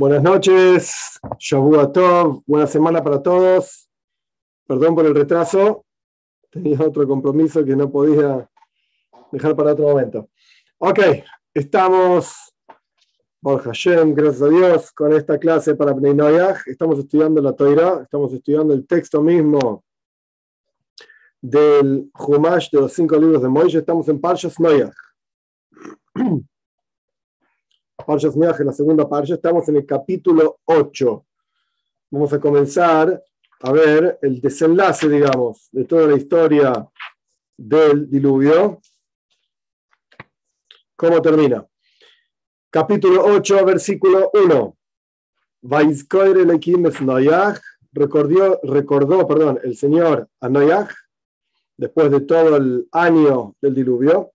Buenas noches, Shavua Tov, buena semana para todos. Perdón por el retraso, tenía otro compromiso que no podía dejar para otro momento. Ok, estamos, por Hashem, gracias a Dios, con esta clase para Bnei. Estamos estudiando la Torah, estamos estudiando el texto mismo del Humash de los cinco libros de Moisés. Estamos en Parshas Noyaj. Parshas en la segunda Parsha, estamos en el capítulo 8. Vamos a comenzar a ver el desenlace, digamos, de toda la historia del diluvio. ¿Cómo termina? Capítulo 8, versículo 1. Recordó, recordó perdón, el Señor a Noyaj, después de todo el año del diluvio,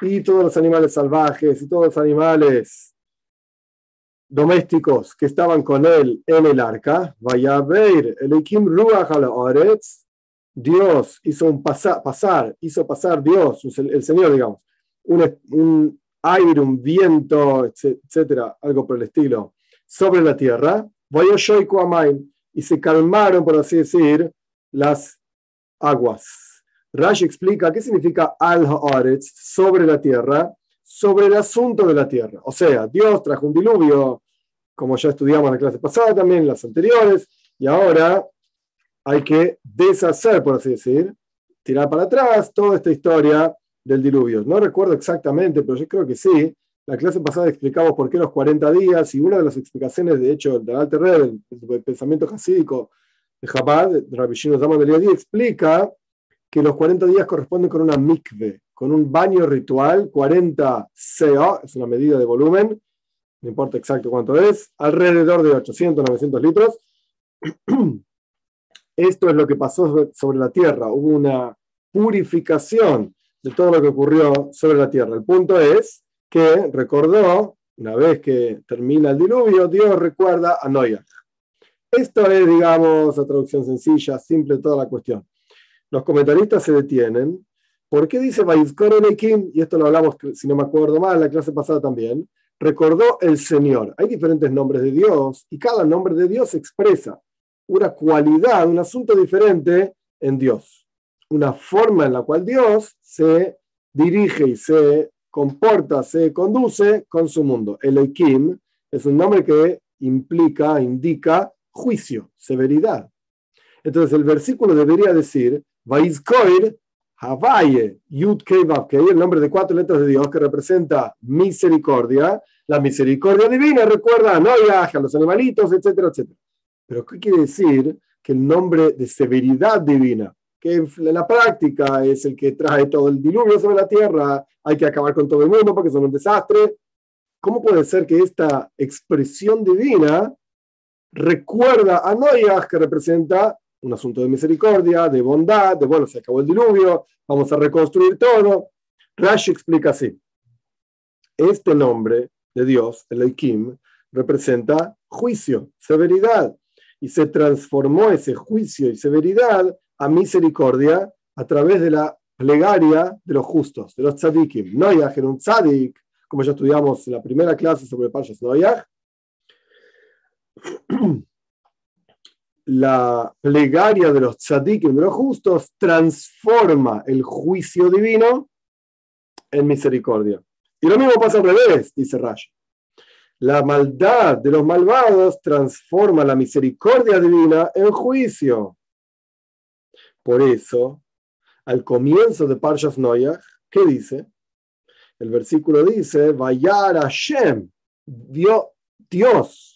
y todos los animales salvajes y todos los animales domésticos que estaban con él en el arca, vaya a ver, el Dios hizo un pasar, pasar, hizo pasar Dios, el, Señor, digamos, un, un aire, un viento, etcétera, algo por el estilo, sobre la tierra, y se calmaron, por así decir, las aguas. Rashi explica qué significa al haaretz sobre la tierra, sobre el asunto de la tierra. O sea, Dios trajo un diluvio, como ya estudiamos en la clase pasada también, en las anteriores, y ahora hay que deshacer, por así decir, tirar para atrás toda esta historia del diluvio. No recuerdo exactamente, pero yo creo que sí. La clase pasada explicamos por qué los 40 días y una de las explicaciones, de hecho, del Alter Red, del pensamiento jasídico, de Chabad, Rabbi Shino Zama de explica que los 40 días corresponden con una mikve, con un baño ritual, 40 CO, es una medida de volumen, no importa exacto cuánto es, alrededor de 800, 900 litros. Esto es lo que pasó sobre la tierra, hubo una purificación de todo lo que ocurrió sobre la tierra. El punto es que recordó, una vez que termina el diluvio, Dios recuerda a Noah. Esto es, digamos, la traducción sencilla, simple, toda la cuestión. Los comentaristas se detienen. ¿Por qué dice Ekim? Y esto lo hablamos, si no me acuerdo mal, la clase pasada también. Recordó el Señor. Hay diferentes nombres de Dios y cada nombre de Dios expresa una cualidad, un asunto diferente en Dios. Una forma en la cual Dios se dirige y se comporta, se conduce con su mundo. El Ekim es un nombre que implica, indica juicio, severidad. Entonces el versículo debería decir, Vaizkoir Havaye Yud el nombre de cuatro letras de Dios que representa misericordia, la misericordia divina, recuerda a Noyaj, a los animalitos, etcétera, etcétera. Pero ¿qué quiere decir? Que el nombre de severidad divina, que en la práctica es el que trae todo el diluvio sobre la tierra, hay que acabar con todo el mundo porque son un desastre. ¿Cómo puede ser que esta expresión divina recuerda a Noyaj, que representa un asunto de misericordia, de bondad, de bueno, se acabó el diluvio, vamos a reconstruir todo. Rashi explica así. Este nombre de Dios, el Eikim, representa juicio, severidad, y se transformó ese juicio y severidad a misericordia a través de la plegaria de los justos, de los tzadikim. Noyaj era un tzadik, como ya estudiamos en la primera clase sobre Parshas Noyaj, la plegaria de los tzadikim, de los justos, transforma el juicio divino en misericordia. Y lo mismo pasa al revés, dice Rashi. La maldad de los malvados transforma la misericordia divina en juicio. Por eso, al comienzo de Parshas Noyach, ¿qué dice? El versículo dice, Vayar Hashem, Dios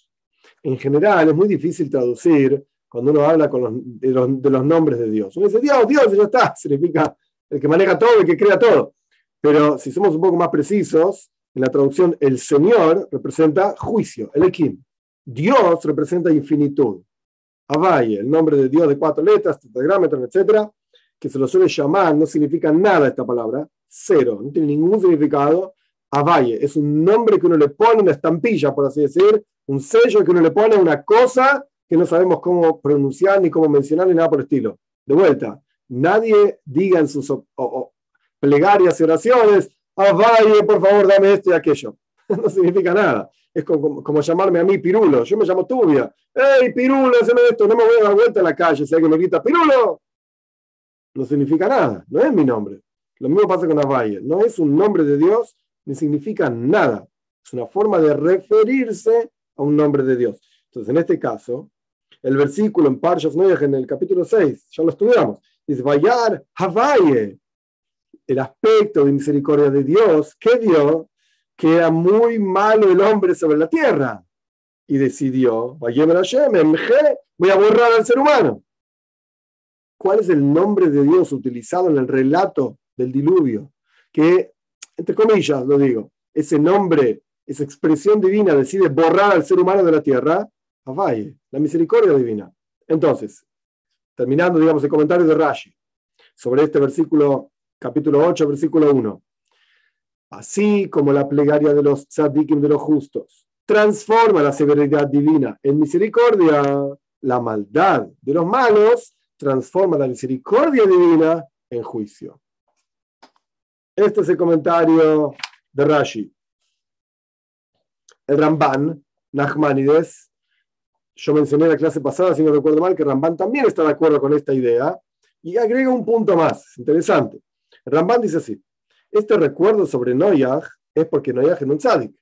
en general es muy difícil traducir cuando uno habla con los, de, los, nombres de Dios. Uno dice, Dios, Dios, ya está, significa el que maneja todo, el que crea todo. Pero si somos un poco más precisos, en la traducción, el Señor representa juicio, el Ekim. Dios representa infinitud. Avaye, el nombre de Dios de cuatro letras, tetragrámetro, etcétera, que se lo suele llamar, no significa nada esta palabra, cero, no tiene ningún significado. Avaye es un nombre que uno le pone una estampilla, por así decir, un sello que uno le pone a una cosa que no sabemos cómo pronunciar, ni cómo mencionar, ni nada por el estilo. De vuelta, nadie diga en sus plegarias y oraciones, Avaye, por favor, dame esto y aquello. no significa nada. Es como, llamarme a mí Pirulo. Yo me llamo Tubia. ¡Ey, Pirulo, hazme esto! No me voy a dar vuelta en la calle. Si alguien me grita Pirulo, no significa nada. No es mi nombre. Lo mismo pasa con Avaye. No es un nombre de Dios ni significa nada. Es una forma de referirse a un nombre de Dios. Entonces, en este caso, el versículo en Parshas Noyaj, en el capítulo 6, ya lo estudiamos, dice, Vayar Havaye, el aspecto de misericordia de Dios que dio que era muy malo el hombre sobre la tierra. Y decidió, voy a borrar al ser humano. ¿Cuál es el nombre de Dios utilizado en el relato del diluvio? Que, entre comillas, lo digo, ese nombre, esa expresión divina decide borrar al ser humano de la tierra, Avaye, la misericordia divina. Entonces, terminando, digamos, el comentario de Rashi sobre este versículo, capítulo 8, versículo 1. Así como la plegaria de los tzadikim de los justos transforma la severidad divina en misericordia, la maldad de los malos transforma la misericordia divina en juicio. Este es el comentario de Rashi. El Ramban, Nachmanides, yo mencioné en la clase pasada, si no recuerdo mal, que Ramban también está de acuerdo con esta idea y agrega un punto más, interesante. Ramban dice así, este recuerdo sobre Noyaj es porque Noyaj es un tzadik.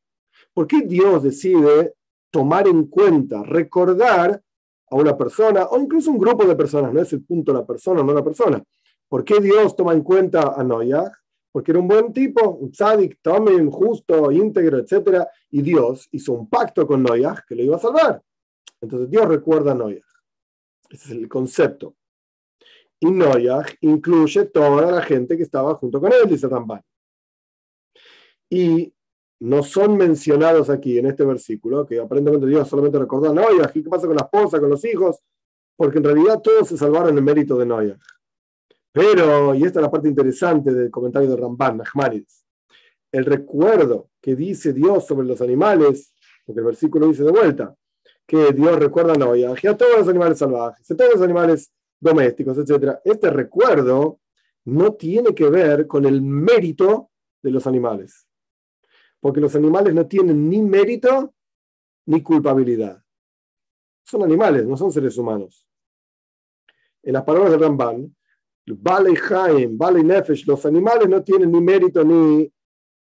¿Por qué Dios decide tomar en cuenta, recordar a una persona o incluso un grupo de personas? No es el punto la persona, no la persona. ¿Por qué Dios toma en cuenta a Noyaj? Porque era un buen tipo, un tzadik, también justo, íntegro, etc. Y Dios hizo un pacto con Noyaj que lo iba a salvar. Entonces Dios recuerda a Noyaj. Ese es el concepto. Y Noyaj incluye toda la gente que estaba junto con él, dice Ramban. Y no son mencionados aquí en este versículo, que aparentemente Dios solamente recordó a Noyaj, ¿y qué pasa con la esposa, con los hijos? Porque en realidad todos se salvaron en mérito de Noyaj. Pero, y esta es la parte interesante del comentario de Ramban, Nachmanides, el recuerdo que dice Dios sobre los animales, porque el versículo dice de vuelta, que Dios recuerda a y a todos los animales salvajes, a todos los animales domésticos, etc. Este recuerdo no tiene que ver con el mérito de los animales, porque los animales no tienen ni mérito ni culpabilidad. Son animales, no son seres humanos. En las palabras de Ramban, Vale Jaim, Vale Nefesh, los animales no tienen ni mérito ni,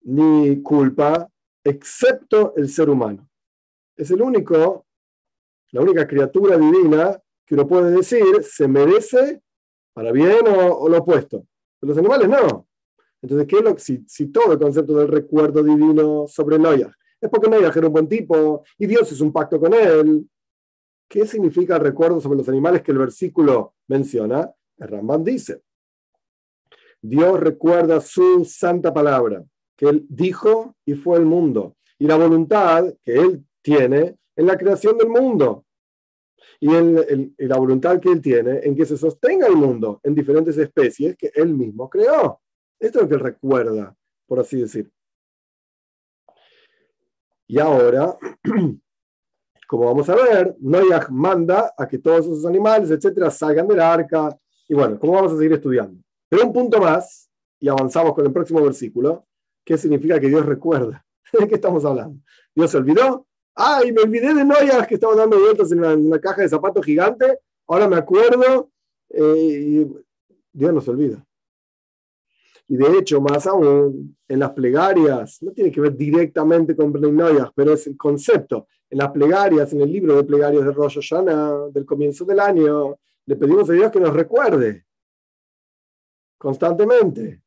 ni culpa, excepto el ser humano. Es el único, la única criatura divina que uno puede decir se merece para bien o, lo opuesto. Pero los animales no. Entonces, ¿qué es lo, si, si todo el concepto del recuerdo divino sobre Noyaj es porque Noyaj era un buen tipo y Dios hizo un pacto con él? ¿Qué significa el recuerdo sobre los animales que el versículo menciona? El Ramban dice, Dios recuerda su santa palabra, que él dijo y fue el mundo, y la voluntad que él tiene en la creación del mundo y, la voluntad que él tiene en que se sostenga el mundo en diferentes especies que él mismo creó. Esto es lo que él recuerda, por así decir. Y ahora, como vamos a ver, Noyaj manda a que todos esos animales, etcétera, salgan del arca. Y bueno, ¿cómo vamos a seguir estudiando? Pero un punto más, y avanzamos con el próximo versículo, ¿qué significa que Dios recuerda. ¿De qué estamos hablando? ¿Dios se olvidó? Ay, me olvidé de Noyas que estaba dando vueltas en una, caja de zapatos gigante. Ahora me acuerdo. Eh, y Dios nos olvida. Y de hecho, más aún, en las plegarias, no tiene que ver directamente con Noyas, pero es el concepto. En las plegarias, en el libro de plegarias de Rosh Hashanah, del comienzo del año, le pedimos a Dios que nos recuerde constantemente.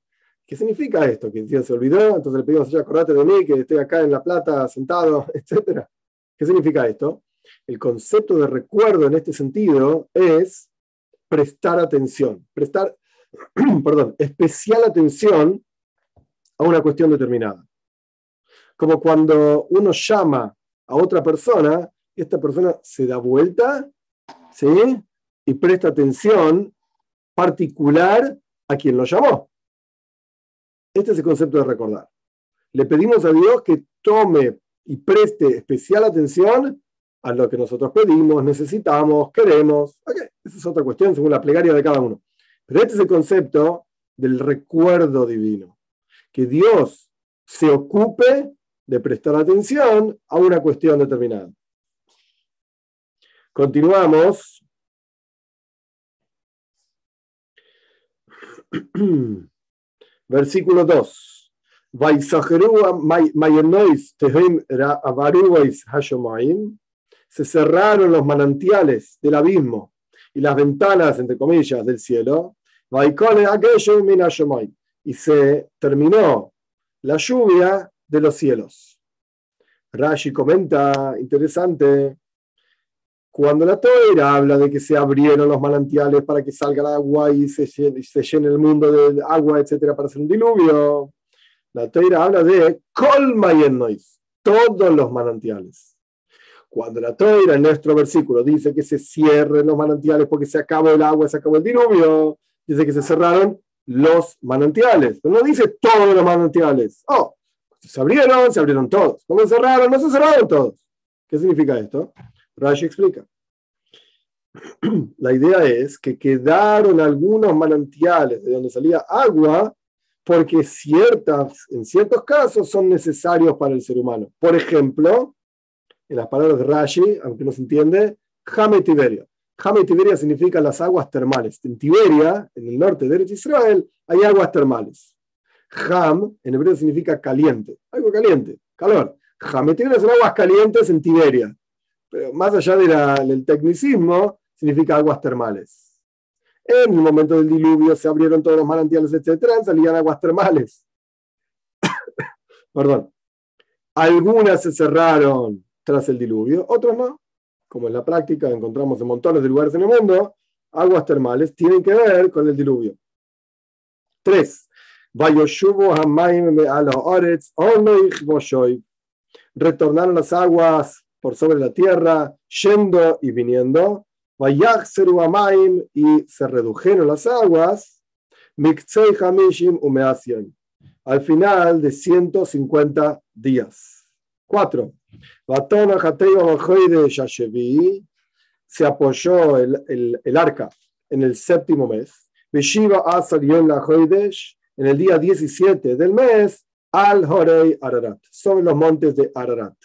¿Qué significa esto? Que Dios se olvidó, entonces le pedimos, a acordate de mí, que estoy acá en La Plata sentado, etcétera. ¿Qué significa esto? El concepto de recuerdo en este sentido es prestar atención, prestar, perdón, especial atención a una cuestión determinada. Como cuando uno llama a otra persona, esta persona se da vuelta, ¿sí? Y presta atención particular a quien lo llamó. Este es el concepto de recordar. Le pedimos a Dios que tome y preste especial atención a lo que nosotros pedimos, necesitamos, queremos. Esa es otra cuestión según la plegaria de cada uno. Pero este es el concepto del recuerdo divino. Que Dios se ocupe de prestar atención a una cuestión determinada. Continuamos. Versículo 2. Se cerraron los manantiales del abismo y las ventanas, entre comillas, del cielo. Y se terminó la lluvia de los cielos. Rashi comenta, interesante, cuando la Torah habla de que se abrieron los manantiales para que salga el agua y se llene, el mundo de agua, etcétera, para hacer un diluvio, la Torah habla de colma y nois, todos los manantiales. Cuando la Torah en nuestro versículo dice que se cierren los manantiales porque se acabó el agua, se acabó el diluvio, dice que se cerraron los manantiales. Pero no dice todos los manantiales. Oh, se abrieron, se abrieron todos. ¿Cómo se cerraron? No se cerraron todos. ¿Qué significa esto? Rashi explica. La idea es que quedaron algunos manantiales de donde salía agua porque ciertas, en ciertos casos son necesarios para el ser humano. Por ejemplo, en las palabras de Rashi, aunque no se entiende, Jame Tiberia. Jame Tiberia significa las aguas termales. En Tiberia, en el norte de Israel, hay aguas termales. Ham en hebreo significa caliente, algo caliente, calor. Jame Tiberia son aguas calientes en Tiberia. Pero más allá del tecnicismo, significa aguas termales. En el momento del diluvio se abrieron todos los manantiales, etc. Salían aguas termales. Perdón. Algunas se cerraron tras el diluvio, otros no. Como en la práctica encontramos en montones de lugares en el mundo, aguas termales tienen que ver con el diluvio. Tres. Retornaron las aguas por sobre la tierra, yendo y viniendo y se redujeron las aguas, al final de 150 días. 4. Se apoyó el, el, el, arca en el séptimo mes. En el día 17 del mes, al Horei Ararat, sobre los montes de Ararat.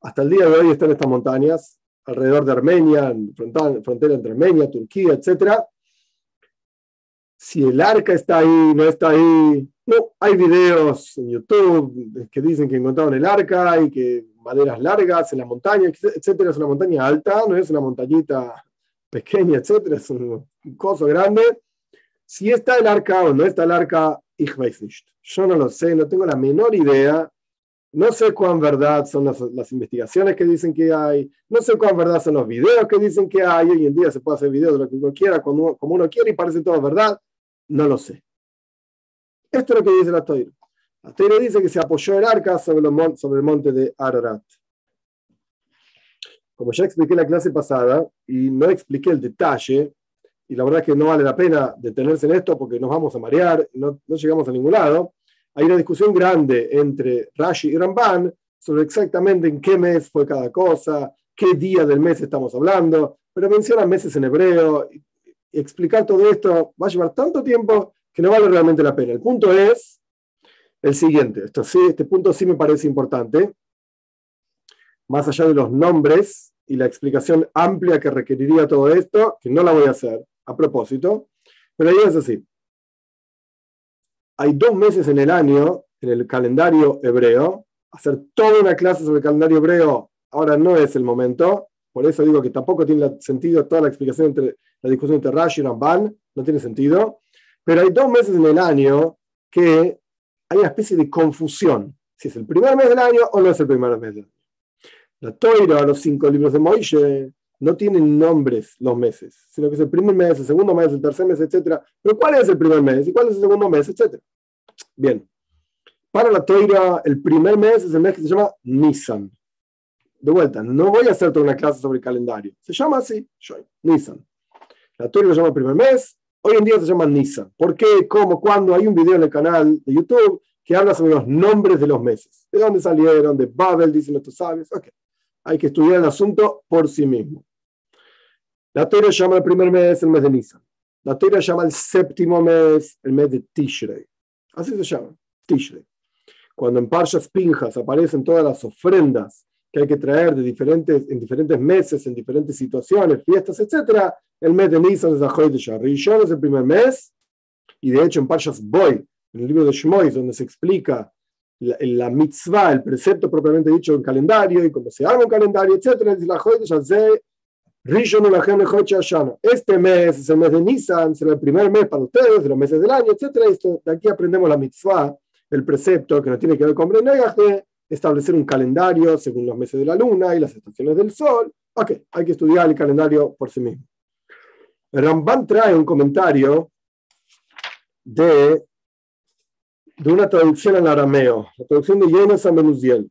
Hasta el día de hoy están estas montañas alrededor de Armenia, en frontera entre Armenia, Turquía, etc. Si el arca está ahí, no está ahí, no, hay videos en YouTube que dicen que encontraron el arca y que maderas largas en la montaña, etcétera. Es una montaña alta, no es una montañita pequeña, etcétera. Es un, coso grande. Si está el arca o no está el arca, ich weiß nicht. Yo no lo sé, no tengo la menor idea. No sé cuán verdad son las, investigaciones que dicen que hay, no sé cuán verdad son los videos que dicen que hay. Hoy en día se puede hacer videos de lo que uno quiera, como, uno quiere y parece todo verdad. No lo sé. Esto es lo que dice la Torah. La Torah dice que se apoyó el arca sobre, el monte de Ararat. Como ya expliqué en la clase pasada y no expliqué el detalle, y la verdad es que no vale la pena detenerse en esto porque nos vamos a marear no, no llegamos a ningún lado hay una discusión grande entre Rashi y Ramban sobre exactamente en qué mes fue cada cosa, qué día del mes estamos hablando, pero mencionan meses en hebreo. Y explicar todo esto va a llevar tanto tiempo que no vale realmente la pena. El punto es el siguiente, esto sí, este punto sí me parece importante, más allá de los nombres y la explicación amplia que requeriría todo esto, que no la voy a hacer a propósito, pero ahí es así hay dos meses en el año, en el calendario hebreo, hacer toda una clase sobre el calendario hebreo ahora no es el momento, por eso digo que tampoco tiene sentido toda la explicación entre la discusión entre Rashi y Ramban, no tiene sentido, pero hay dos meses en el año que hay una especie de confusión, si es el primer mes del año o no es el primer mes del año. La Toira, los cinco libros de Moishe, no tienen nombres los meses, sino que es el primer mes, el segundo mes, el tercer mes, etc. Pero ¿cuál es el primer mes y cuál es el segundo mes, etcétera? Bien. Para la Toira, el primer mes es el mes que se llama Nisan. De vuelta, no voy a hacer toda una clase sobre el calendario. Se llama así, Nisan. La Toira lo llama primer mes, hoy en día se llama Nisan. ¿Por qué? ¿Cómo? ¿Cuándo? Hay un video en el canal de YouTube que habla sobre los nombres de los meses. ¿De dónde salieron? De Babel, dicen nuestros sabios. Ok. Hay que estudiar el asunto por sí mismo. La Torah llama el primer mes el mes de Nisan. La Torah llama el séptimo mes el mes de Tishrei. Así se llama, Tishrei. cuando en Parshas Pinjas aparecen todas las ofrendas que hay que traer de diferentes, en diferentes meses, en diferentes situaciones, fiestas, etc., el mes de Nisan es Ajoy de Rishon es el primer mes, y de hecho en Parshas Boy, en el libro de Shmois, donde se explica la, la, mitzvah, el precepto propiamente dicho en calendario y cómo se haga un calendario, etc., dice la Joy de este mes es el mes de Nisan, será el primer mes para ustedes, de los meses del año, etc. Esto, de aquí aprendemos la mitzvah, el precepto que no tiene que ver con Brenegach de establecer un calendario según los meses de la luna y las estaciones del sol. Ok, hay que estudiar el calendario por sí mismo. Ramban trae un comentario de, de una traducción al arameo, la traducción de Yenes Amenuziel.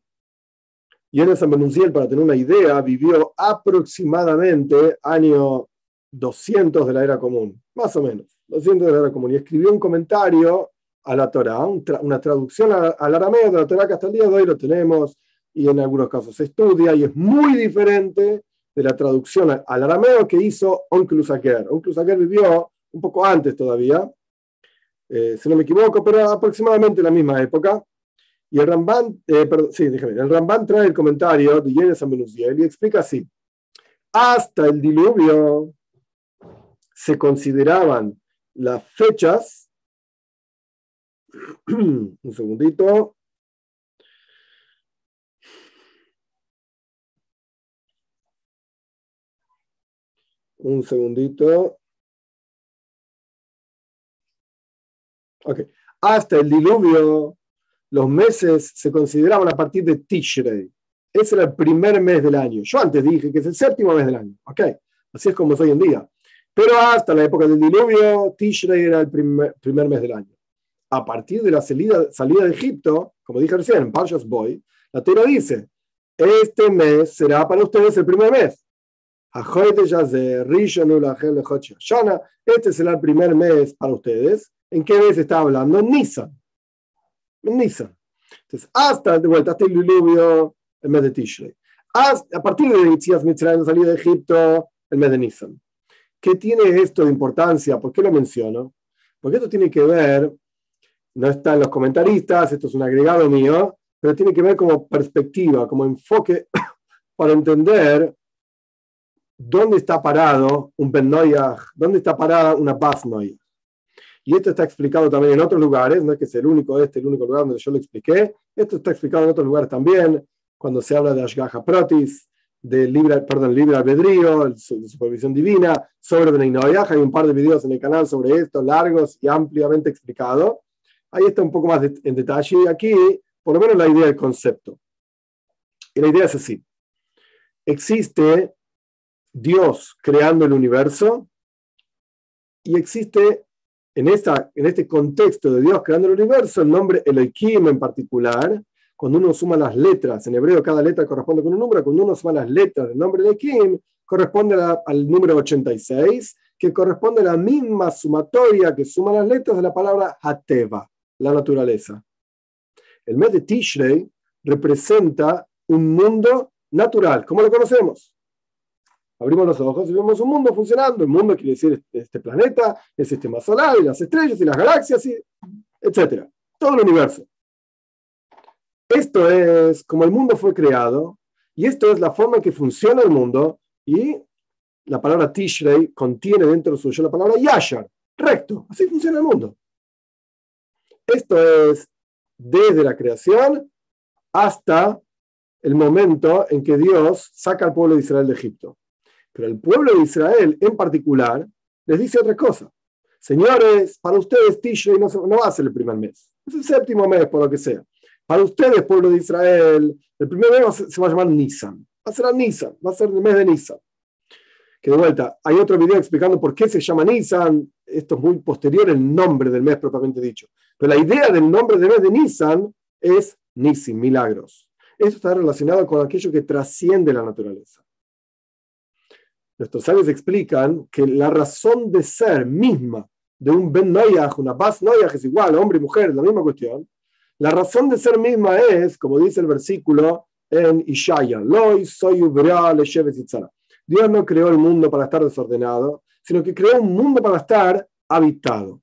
Yenes Amenuziel, para tener una idea, vivió aproximadamente año 200 de la era común, más o menos, 200 de la era común, y escribió un comentario a la Torah, una traducción al arameo de la Torah que hasta el día de hoy lo tenemos y en algunos casos se estudia y es muy diferente de la traducción al arameo que hizo Onkel Usaker. Onkel Usaker vivió un poco antes todavía, eh, si no me equivoco, pero aproximadamente en la misma época. Y el Ramban, eh, perdón, sí, déjame, el Ramban trae el comentario de Yenes Amenuziel y explica así. Hasta el diluvio se consideraban las fechas, un segundito, un segundito. Ok. Hasta el diluvio, los meses se consideraban a partir de Tishrei. Ese era el primer mes del año. Yo antes dije que es el séptimo mes del año. Ok. Así es como es hoy en día. Pero hasta la época del diluvio, Tishrei era el primer, primer mes del año. A partir de la salida, salida de Egipto, como dije recién, en Parshas Boy, la Torah dice, este mes será para ustedes el primer mes. Este será el primer mes para ustedes. ¿En qué mes está hablando? En Nisan. En Nisan. Entonces, hasta, de vuelta, hasta el diluvio, el mes de Tishrei. a partir de Itzias Mitzrayim, salida de Egipto, el mes de Nisan. ¿Qué tiene esto de importancia? ¿Por qué lo menciono? Porque esto tiene que ver, no está en los comentaristas, esto es un agregado mío, pero tiene que ver como perspectiva, como enfoque para entender dónde está parado un Ben dónde está parada una Bas Y esto está explicado también en otros lugares, no es que es el único, este el único lugar donde yo lo expliqué, esto está explicado en otros lugares también, cuando se habla de Ashgaha Protis, de libre, perdón, libre albedrío, de supervisión divina, sobre Ben hay un par de videos en el canal sobre esto, largos y ampliamente explicado. Ahí está un poco más en detalle y aquí, por lo menos la idea del concepto. Y la idea es así. Existe Dios creando el universo y existe en, esta, en este contexto de Dios creando el universo el nombre Elohim en particular. Cuando uno suma las letras, en hebreo cada letra corresponde con un número, cuando uno suma las letras del nombre Elohim, corresponde al número 86, que corresponde a la misma sumatoria que suma las letras de la palabra Hateva, la naturaleza. El mes de Tishrei representa un mundo natural, como lo conocemos abrimos los ojos y vemos un mundo funcionando. El mundo quiere decir este, planeta, el sistema solar, y las estrellas y las galaxias, y etcétera. Todo el universo. Esto es como el mundo fue creado y esto es la forma en que funciona el mundo y la palabra Tishrei contiene dentro de suyo la palabra Yashar, recto. Así funciona el mundo. Esto es desde la creación hasta el momento en que Dios saca al pueblo de Israel de Egipto. Pero el pueblo de Israel en particular les dice otra cosa. Señores, para ustedes Tishrei no, no va a ser el primer mes, es el séptimo mes por lo que sea. Para ustedes, pueblo de Israel, el primer mes se va a llamar Nisan. Va a ser a Nisan, va a ser el mes de Nisan. Que de vuelta, hay otro video explicando por qué se llama Nisan. Esto es muy posterior el nombre del mes propiamente dicho. Pero la idea del nombre del mes de Nisan es Nisim, milagros. Esto está relacionado con aquello que trasciende la naturaleza. Nuestros sabios explican que la razón de ser misma de un Ben Noyaj, una Bas Noyaj es igual, hombre y mujer, es la misma cuestión. La razón de ser misma es, como dice el versículo en Ishaya, Dios no creó el mundo para estar desordenado, sino que creó un mundo para estar habitado.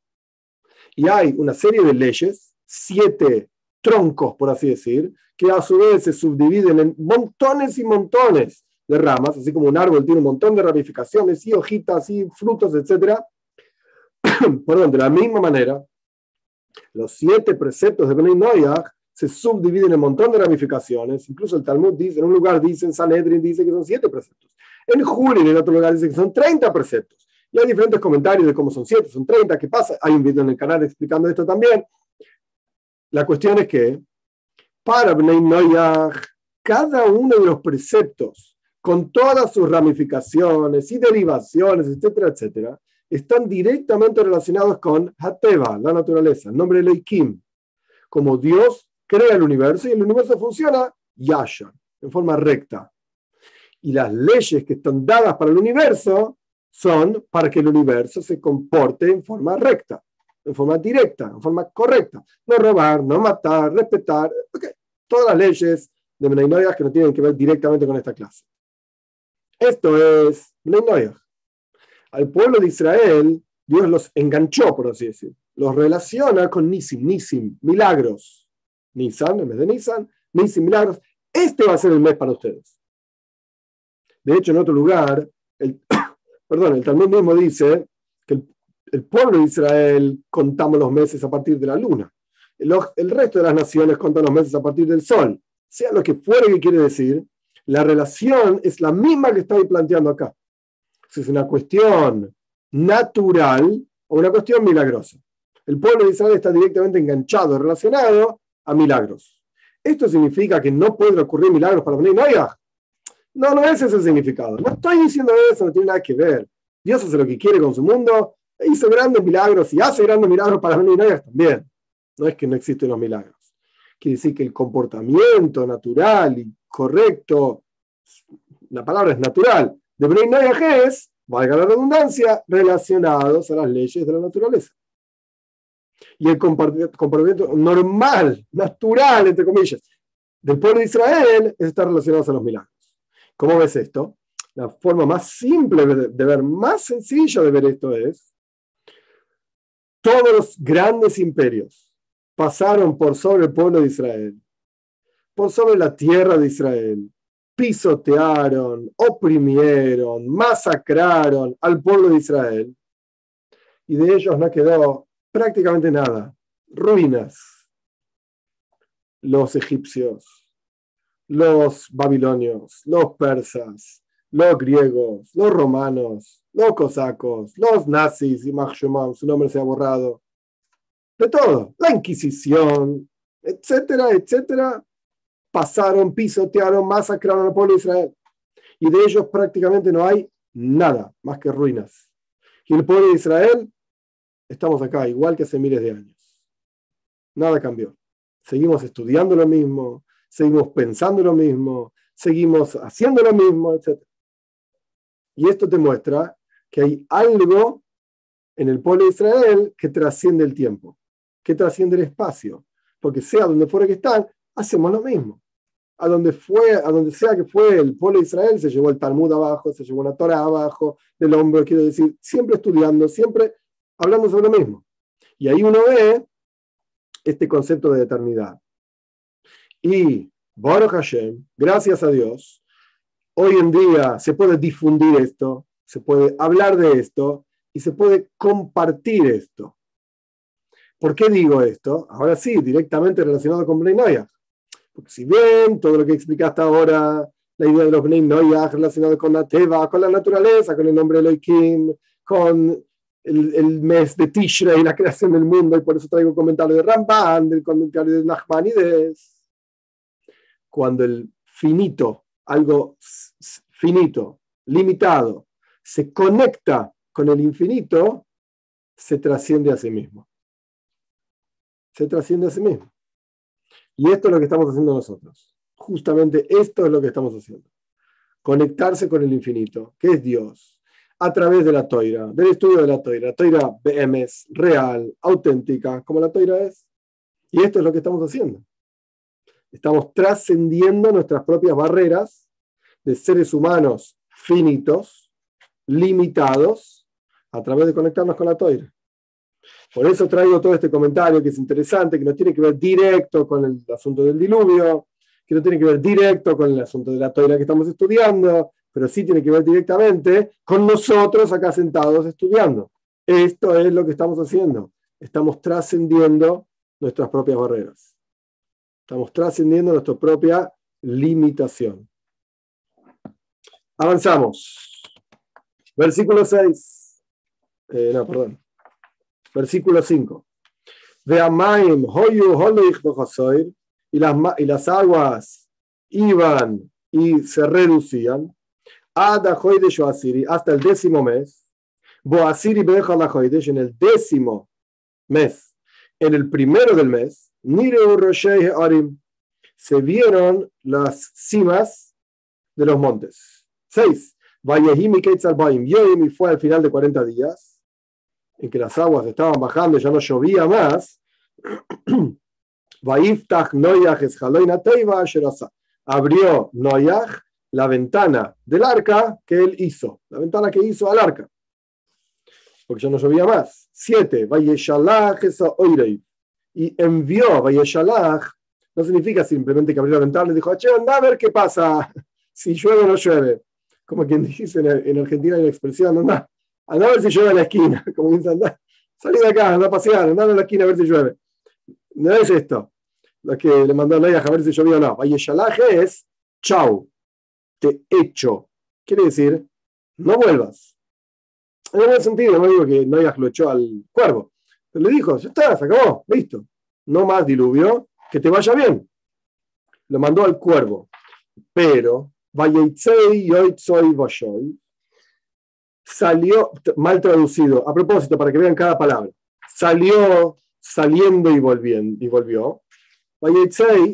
Y hay una serie de leyes, siete troncos, por así decir, que a su vez se subdividen en montones y montones de ramas, así como un árbol tiene un montón de ramificaciones y hojitas y frutos, etc. Perdón, de la misma manera, los siete preceptos de Benay Noyach se subdividen en un montón de ramificaciones. Incluso el Talmud dice, en un lugar dice, en Sanedrin dice que son siete preceptos. En Julio, en otro lugar, dice que son 30 preceptos. Y hay diferentes comentarios de cómo son siete, son 30, qué pasa. Hay un video en el canal explicando esto también. La cuestión es que para Bnei Noyach, cada uno de los preceptos, con todas sus ramificaciones y derivaciones, etcétera, etcétera, están directamente relacionados con Hateva, la naturaleza, el nombre de Leikim. Como Dios crea el universo y el universo funciona Yasha, en forma recta. Y las leyes que están dadas para el universo son para que el universo se comporte en forma recta, en forma directa, en forma correcta. No robar, no matar, respetar, todas las leyes de Menaynoyas que no tienen que ver directamente con esta clase. Esto es Menaynoyas al pueblo de Israel, Dios los enganchó, por así decir. Los relaciona con Nisim, Nisim, milagros. Nisan, en vez de Nisan, Nisim, milagros. Este va a ser el mes para ustedes. De hecho, en otro lugar, el, perdón, el Talmud mismo dice que el, pueblo de Israel contamos los meses a partir de la luna. El, el resto de las naciones contan los meses a partir del sol. Sea lo que fuere que quiere decir, la relación es la misma que estoy planteando acá si es una cuestión natural o una cuestión milagrosa. El pueblo de Israel está directamente enganchado, relacionado a milagros. ¿Esto significa que no pueden ocurrir milagros para Bnei No, no es ese el significado. No estoy diciendo eso, no tiene nada que ver. Dios hace lo que quiere con su mundo, hizo grandes milagros y hace grandes milagros para Bnei también. No es que no existen los milagros. Quiere decir que el comportamiento natural y correcto, la palabra es natural, de Bnei es, valga la redundancia, relacionados a las leyes de la naturaleza. Y el comportamiento normal, natural, entre comillas, del pueblo de Israel es estar a los milagros. ¿Cómo ves esto? La forma más simple de ver, más sencilla de ver esto es, todos los grandes imperios pasaron por sobre el pueblo de Israel, por sobre la tierra de Israel, pisotearon, oprimieron, masacraron al pueblo de Israel. Y de ellos no quedó prácticamente nada. Ruinas. Los egipcios, los babilonios, los persas, los griegos, los romanos, los cosacos, los nazis y Mahshumam, su nombre se ha borrado. De todo. La Inquisición, etcétera, etcétera pasaron, pisotearon, masacraron al pueblo de Israel. Y de ellos prácticamente no hay nada más que ruinas. Y el pueblo de Israel, estamos acá, igual que hace miles de años. Nada cambió. Seguimos estudiando lo mismo, seguimos pensando lo mismo, seguimos haciendo lo mismo, etc. Y esto te muestra que hay algo en el pueblo de Israel que trasciende el tiempo, que trasciende el espacio, porque sea donde fuera que están, hacemos lo mismo a donde fue, a donde sea que fue el pueblo de Israel, se llevó el Talmud abajo, se llevó la Torah abajo del hombro, quiero decir, siempre estudiando, siempre hablando sobre lo mismo. Y ahí uno ve este concepto de eternidad. Y Baruch Hashem, gracias a Dios, hoy en día se puede difundir esto, se puede hablar de esto y se puede compartir esto. ¿Por qué digo esto? Ahora sí, directamente relacionado con Bnei porque si bien todo lo que explicaste ahora, la idea de los Bnei Noyah relacionado con la Teva, con la naturaleza, con el nombre de Elohim, con el, mes de Tishrei, la creación del mundo, y por eso traigo un comentario de Ramban, del comentario de Nachmanides. Cuando el finito, algo finito, limitado, se conecta con el infinito, se trasciende a sí mismo. Se trasciende a sí mismo. Y esto es lo que estamos haciendo nosotros. Justamente esto es lo que estamos haciendo. Conectarse con el infinito, que es Dios, a través de la toira, del estudio de la toira. Toira BMS, real, auténtica, como la toira es. Y esto es lo que estamos haciendo. Estamos trascendiendo nuestras propias barreras de seres humanos finitos, limitados, a través de conectarnos con la toira. Por eso traigo todo este comentario que es interesante, que no tiene que ver directo con el asunto del diluvio, que no tiene que ver directo con el asunto de la toira que estamos estudiando, pero sí tiene que ver directamente con nosotros acá sentados estudiando. Esto es lo que estamos haciendo. Estamos trascendiendo nuestras propias barreras. Estamos trascendiendo nuestra propia limitación. Avanzamos. Versículo 6. Eh, no, perdón. Versículo 5. Veamaim, hoyu, y las, y las aguas iban y se reducían. Hasta el décimo mes. Boasiri en el décimo mes, en el primero del mes, se vieron las cimas de los montes. 6. y fue al final de 40 días, en que las aguas estaban bajando, ya no llovía más. Abrió Noyach la ventana del arca que él hizo, la ventana que hizo al arca, porque ya no llovía más. 7. Y envió Vayeshalach, no significa simplemente que abrió la ventana y dijo, che, anda a ver qué pasa, si llueve o no llueve. Como quien dice en, Argentina hay una expresión, anda, a ver si llueve en la esquina, como dice, salí de acá, anda a pasear, anda a la esquina a ver si llueve. No es esto, lo que le mandó a a ver si llovía o no. Vayeshalach es, chau, te echo. Quiere decir, no vuelvas. En buen sentido, no digo que Noyaj lo echó al cuervo. Pero le dijo, ya está, se acabó, listo. No más diluvio, que te vaya bien. Lo mandó al cuervo. Pero, salió, mal traducido, a propósito, para que vean cada palabra, salió saliendo y, volviendo, y volvió.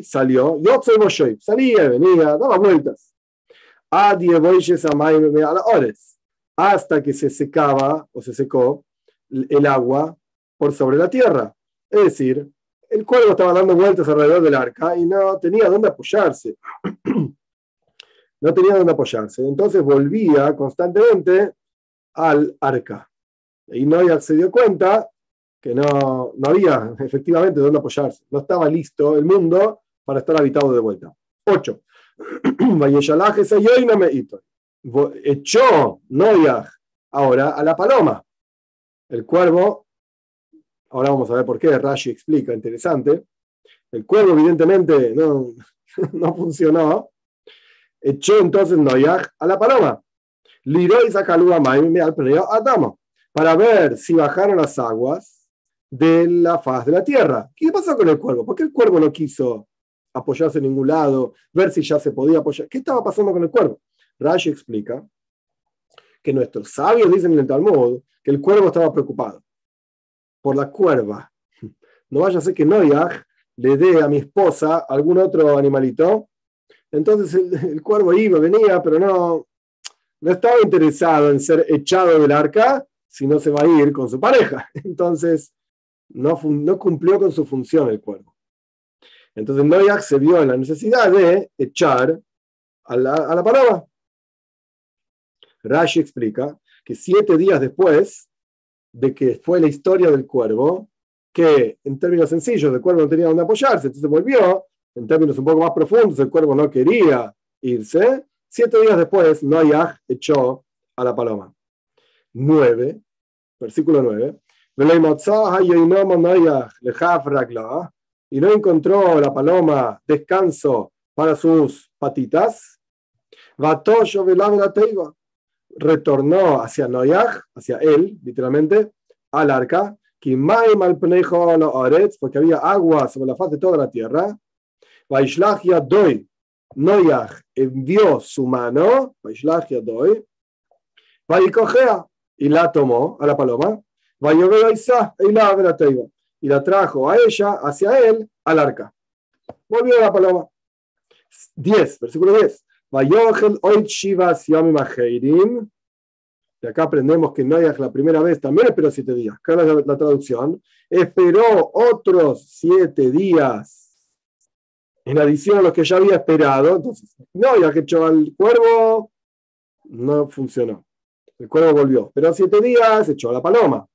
salió, salía, venía, daba vueltas hasta que se secaba o se secó el agua por sobre la tierra. Es decir, el cuervo estaba dando vueltas alrededor del arca y no tenía dónde apoyarse. no tenía dónde apoyarse. Entonces volvía constantemente al arca. Y Noia se dio cuenta que no, no había efectivamente dónde apoyarse. No estaba listo el mundo para estar habitado de vuelta. 8. Echó Noyaj ahora a la paloma. El cuervo, ahora vamos a ver por qué, Rashi explica, interesante. El cuervo evidentemente no, no funcionó. Echó entonces Noyaj a la paloma. Adama para ver si bajaron las aguas de la faz de la tierra. ¿Qué pasó con el cuervo? ¿Por qué el cuervo no quiso apoyarse en ningún lado, ver si ya se podía apoyar. ¿Qué estaba pasando con el cuervo? Rashi explica que nuestros sabios dicen en el Talmud que el cuervo estaba preocupado por la cuerva. No vaya a ser que Noyaj le dé a mi esposa algún otro animalito. Entonces el, cuervo iba, venía, pero no, no estaba interesado en ser echado del arca, sino se va a ir con su pareja. Entonces no, no cumplió con su función el cuervo. Entonces Noyak se vio en la necesidad de echar a la, a. Rashi explica que siete días después de que fue la historia del cuervo, que en términos sencillos el cuervo no tenía donde apoyarse, entonces volvió, en términos un poco más profundos, el cuervo no quería irse, siete días después Noyak echó a la paloma. Nueve, versículo nueve y no encontró la paloma descanso para sus patitas, retornó hacia Noyaj, hacia él, literalmente, al arca, porque había agua sobre la faz de toda la tierra. doy, Noyaj envió su mano, y la tomó a la paloma, y la trajo a ella, hacia él, al arca. Volvió la paloma. 10, versículo 10. De acá aprendemos que Noyaj la primera vez también esperó siete días. Acá la traducción. Esperó otros siete días en adición a los que ya había esperado. Entonces, Noyaj echó al cuervo, no funcionó. El cuervo volvió. Esperó siete días, echó a la paloma.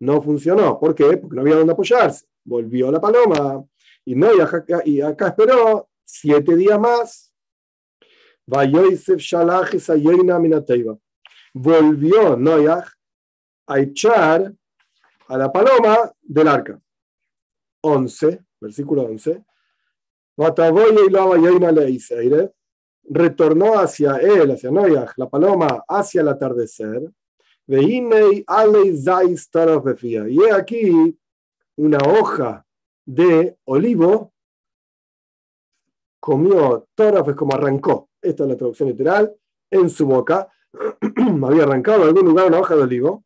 no funcionó. ¿Por qué? Porque no había donde apoyarse. Volvió la paloma y acá, y acá esperó siete días más. Volvió Noyaj a echar a la paloma del arca. 11, versículo 11. Retornó hacia él, hacia Noyaj, la paloma, hacia el atardecer. Y aquí una hoja de olivo, comió es como arrancó, esta es la traducción literal, en su boca, había arrancado en algún lugar una hoja de olivo.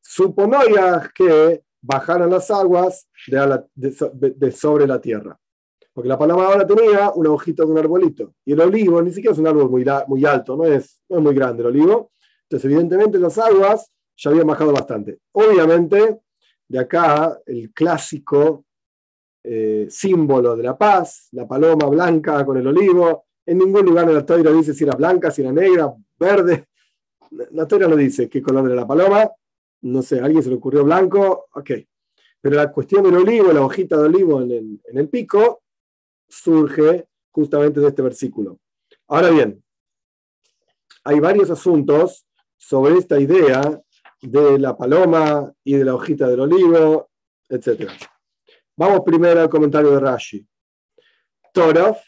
Supo Noyaj que bajaron las aguas de, sobre la tierra. Porque la paloma ahora tenía una hojita de un arbolito. Y el olivo ni siquiera es un árbol muy, muy alto, no es, no es muy grande el olivo. Entonces, evidentemente, las aguas ya habían bajado bastante. Obviamente, de acá el clásico eh, símbolo de la paz, la paloma blanca con el olivo. En ningún lugar de la historia dice si era blanca, si era negra, verde. La historia no dice qué color era la paloma. No sé, a alguien se le ocurrió blanco, ok. Pero la cuestión del olivo, la hojita de olivo en el, en el pico, surge justamente de este versículo. Ahora bien, hay varios asuntos sobre esta idea de la paloma y de la hojita del olivo, etc. Vamos primero al comentario de Rashi. Toraf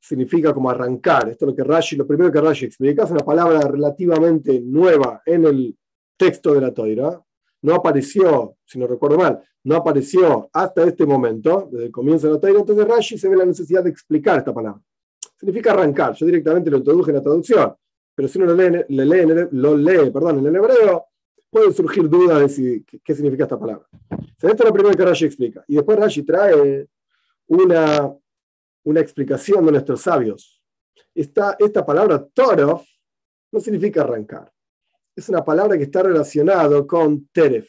significa como arrancar. Esto es lo que Rashi, lo primero que Rashi explica, es una palabra relativamente nueva en el texto de la Toira. No apareció, si no recuerdo mal, no apareció hasta este momento, desde el comienzo de la Toira. Entonces Rashi se ve la necesidad de explicar esta palabra. Significa arrancar. Yo directamente lo introduje en la traducción, pero si uno lo lee, lo lee perdón, en el hebreo, pueden surgir dudas de si, qué, significa esta palabra. esto es lo primero que Rashi explica. Y después Rashi trae una, una explicación de nuestros sabios. Esta, esta palabra toro no significa arrancar. Es una palabra que está relacionada con teref.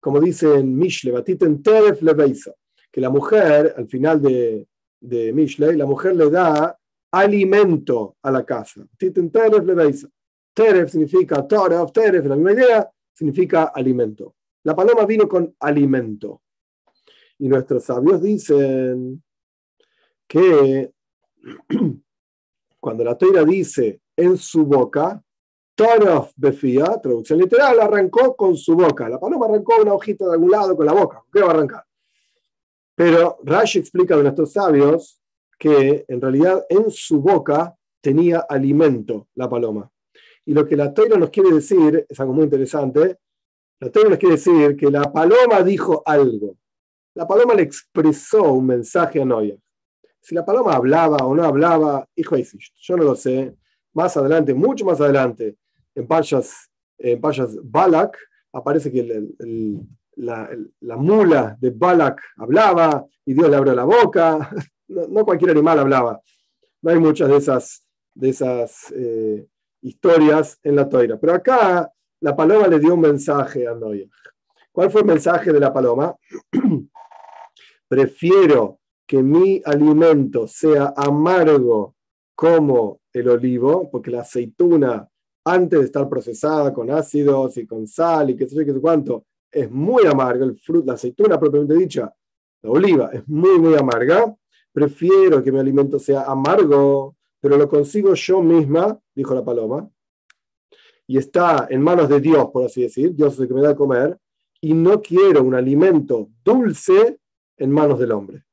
Como dice en Mishle, batiten teref lebeisa. Que la mujer, al final de, de Mishle, la mujer le da alimento a la casa. Titen teref lebeisa. Teref significa Torah, Teref, la misma idea, significa alimento. La paloma vino con alimento. Y nuestros sabios dicen que cuando la toira dice en su boca, Torof befía, traducción literal, arrancó con su boca. La paloma arrancó una hojita de algún lado con la boca. ¿Qué va a arrancar? Pero Rashi explica de nuestros sabios que en realidad en su boca tenía alimento la paloma. Y lo que la Torah nos quiere decir es algo muy interesante. La Torah nos quiere decir que la paloma dijo algo. La paloma le expresó un mensaje a Noia. Si la paloma hablaba o no hablaba, hijo de yo no lo sé. Más adelante, mucho más adelante, en Payas, en Balak, aparece que la, mula de Balak hablaba y Dios le abrió la boca. No, cualquier animal hablaba. No hay muchas de esas, de esas eh, historias en la toira. Pero acá la paloma le dio un mensaje a Noé. ¿Cuál fue el mensaje de la paloma? Prefiero que mi alimento sea amargo como el olivo, porque la aceituna, antes de estar procesada con ácidos y con sal y qué sé yo, qué sé cuánto, es muy amarga. El fruto, la aceituna propiamente dicha, la oliva, es muy, muy amarga. Prefiero que mi alimento sea amargo pero lo consigo yo misma, dijo la paloma, y está en manos de Dios, por así decir, Dios es el que me da a comer, y no quiero un alimento dulce en manos del hombre.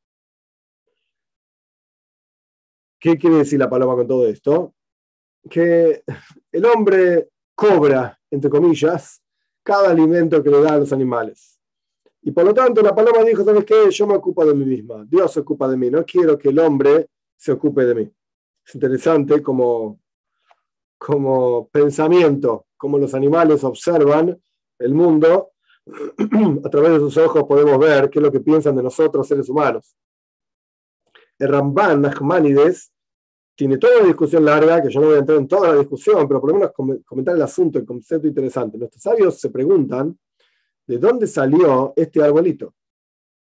¿Qué quiere decir la paloma con todo esto? Que el hombre cobra, entre comillas, cada alimento que le da a los animales. Y por lo tanto la paloma dijo, ¿sabes qué? Yo me ocupo de mí misma, Dios se ocupa de mí, no quiero que el hombre se ocupe de mí es interesante como, como pensamiento, como los animales observan el mundo, a través de sus ojos podemos ver qué es lo que piensan de nosotros seres humanos. El Ramban Nachmanides tiene toda una discusión larga, que yo no voy a entrar en toda la discusión, pero por lo menos comentar el asunto, el concepto interesante. Nuestros sabios se preguntan, ¿de dónde salió este arbolito?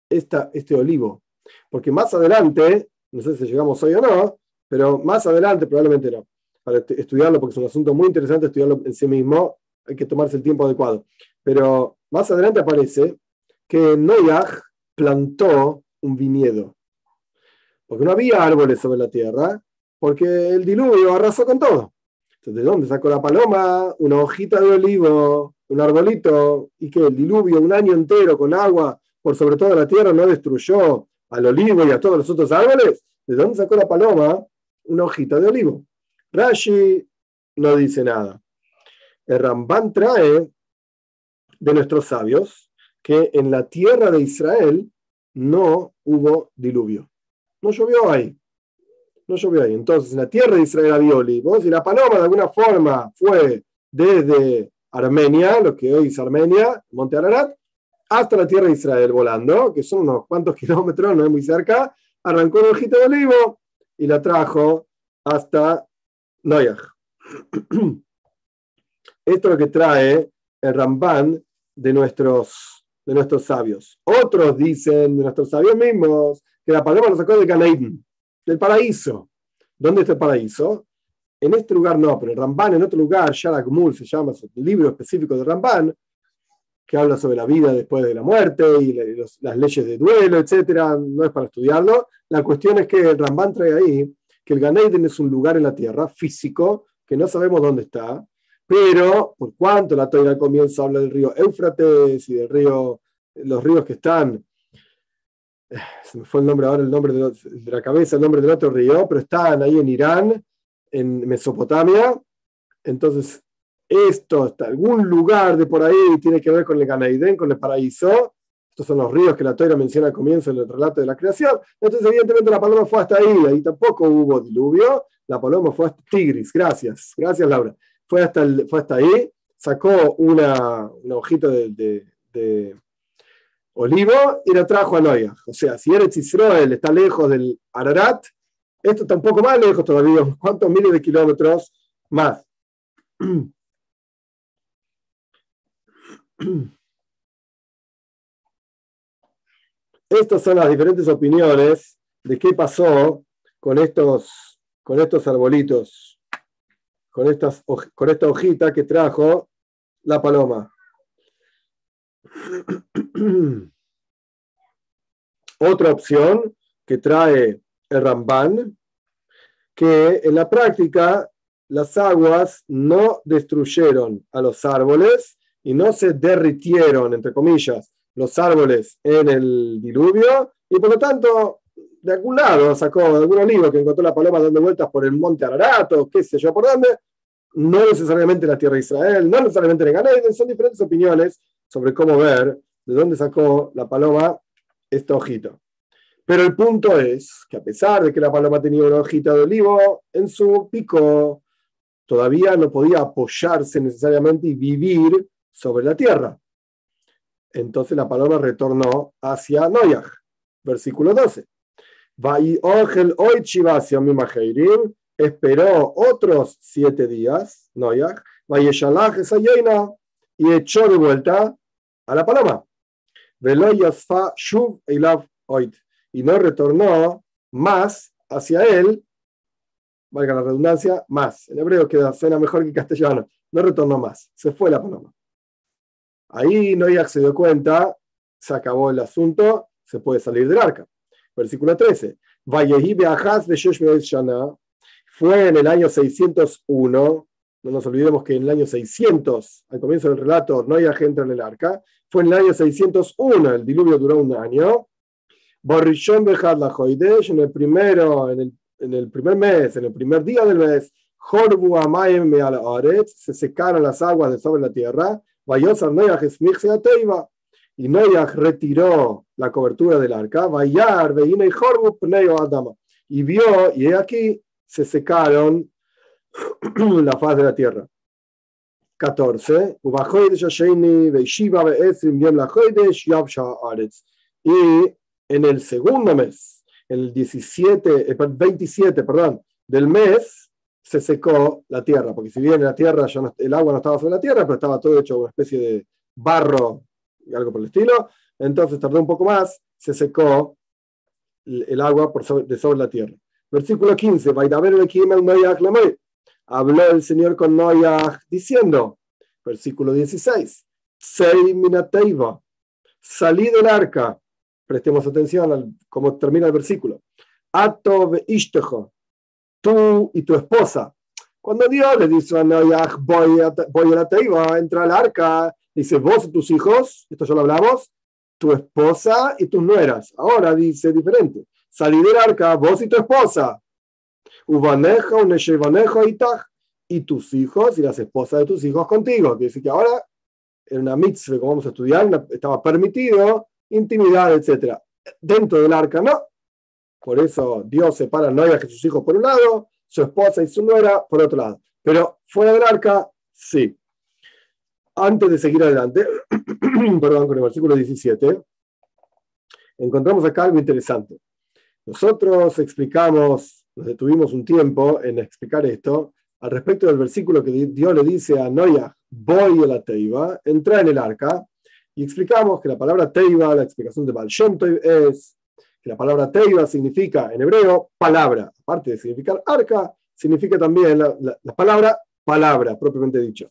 Esta, este olivo. Porque más adelante, no sé si llegamos hoy o no, pero más adelante probablemente no. para estudiarlo, porque es un asunto muy interesante estudiarlo en sí mismo, hay que tomarse el tiempo adecuado. Pero más adelante aparece que Noyaj plantó un viñedo, porque no había árboles sobre la tierra, porque el diluvio arrasó con todo. ¿de dónde sacó la paloma? Una hojita de olivo, un arbolito, y que el diluvio un año entero con agua por sobre toda la tierra no destruyó al olivo y a todos los otros árboles. ¿De dónde sacó la paloma? Una hojita de olivo. Rashi no dice nada. El Ramban trae de nuestros sabios que en la tierra de Israel no hubo diluvio. No llovió ahí. No llovió ahí. Entonces, en la tierra de Israel había olivos y la paloma de alguna forma fue desde Armenia, lo que hoy es Armenia, Monte Ararat, hasta la tierra de Israel volando, que son unos cuantos kilómetros, no es muy cerca, arrancó una hojita de olivo y la trajo hasta Noyaj. Esto es lo que trae el Ramban de nuestros, de nuestros sabios. Otros dicen, de nuestros sabios mismos, que la paloma lo sacó de Ganaiden, del paraíso. ¿Dónde está el paraíso? En este lugar no, pero el Ramban en otro lugar, Sharak Mul se llama, el libro específico de Ramban, que habla sobre la vida después de la muerte y las leyes de duelo, etcétera, no es para estudiarlo. La cuestión es que el Ramban trae ahí que el Ganeiden es un lugar en la tierra físico que no sabemos dónde está, pero por cuanto la Toira al comienzo habla del río Éufrates y del río, los ríos que están, se me fue el nombre ahora, el nombre de, la cabeza, el nombre del otro río, pero están ahí en Irán, en Mesopotamia, entonces esto, hasta algún lugar de por ahí tiene que ver con el Ganaiden, con el paraíso. Estos son los ríos que la Toira menciona al comienzo del relato de la creación. Entonces, evidentemente, la paloma fue hasta ahí, ahí tampoco hubo diluvio. La paloma fue hasta Tigris, gracias, gracias Laura. Fue hasta, fue hasta ahí, sacó una, una hojita de, olivo y la trajo a Noia. O sea, si Eretz Israel está lejos del Ararat, esto está un más lejos todavía, ¿cuántos miles de kilómetros más? Estas son las diferentes opiniones de qué pasó con estos, con estos arbolitos, con, estas, con esta hojita que trajo la paloma. Otra opción que trae el Ramban, que en la práctica las aguas no destruyeron a los árboles, y no se derritieron, entre comillas, los árboles en el diluvio, y por lo tanto, de algún lado sacó, de algún olivo que encontró la paloma dando vueltas por el monte Ararato, qué sé yo por dónde, no necesariamente la tierra de Israel, no necesariamente en Ganaiden, son diferentes opiniones sobre cómo ver de dónde sacó la paloma esta hojita. Pero el punto es que a pesar de que la paloma tenía una hojita de olivo en su pico, todavía no podía apoyarse necesariamente y vivir sobre la tierra. Entonces la paloma retornó hacia Noyaj, versículo 12. Esperó otros siete días, Noyaj, y echó de vuelta a la paloma. Y no retornó más hacia él, valga la redundancia, más. En hebreo queda, suena mejor que castellano. No retornó más, se fue la paloma. Ahí Noyag se dio cuenta, se acabó el asunto, se puede salir del arca. Versículo 13. Fue en el año 601, no nos olvidemos que en el año 600, al comienzo del relato, Noyag entra en el arca. Fue en el año 601, el diluvio duró un año. Borrishon la en el primero, en el, en el primer mes, en el primer día del mes, se secaron las aguas de sobre la tierra, y Noyach retiró la cobertura del arca, y vio, y aquí se secaron la faz de la tierra. 14. Y en el segundo mes, el 17, 27, perdón, del mes, se secó la tierra, porque si bien la tierra ya el agua no estaba sobre la tierra, pero estaba todo hecho una especie de barro y algo por el estilo, entonces tardó un poco más, se secó el agua por sobre, de sobre la tierra. Versículo 15, habló el Señor con Noah diciendo, versículo 16, Sei minateiva, salí del arca. Prestemos atención a cómo termina el versículo. Ato ishtejo, tú y tu esposa. Cuando Dios le dice a Noah, voy a, voy a la teiva, entra al arca, dice vos y tus hijos, esto ya lo hablamos, tu esposa y tus nueras. Ahora dice diferente. Salí del arca, vos y tu esposa. Ubaneja, uneshevaneja y y tus hijos y las esposas de tus hijos contigo. Quiere decir que ahora en una mitzvah, como vamos a estudiar, estaba permitido intimidad, etc. Dentro del arca no. Por eso Dios separa a Noé que sus hijos por un lado, su esposa y su nuera por otro lado. Pero fuera del arca, sí. Antes de seguir adelante, perdón, con el versículo 17, encontramos acá algo interesante. Nosotros explicamos, nos detuvimos un tiempo en explicar esto, al respecto del versículo que Dios le dice a Noia, voy a la Teiva, entra en el arca, y explicamos que la palabra Teiva, la explicación de Baal es que la palabra Teiva significa en hebreo palabra, aparte de significar arca, significa también la, palabra palabra, propiamente dicho.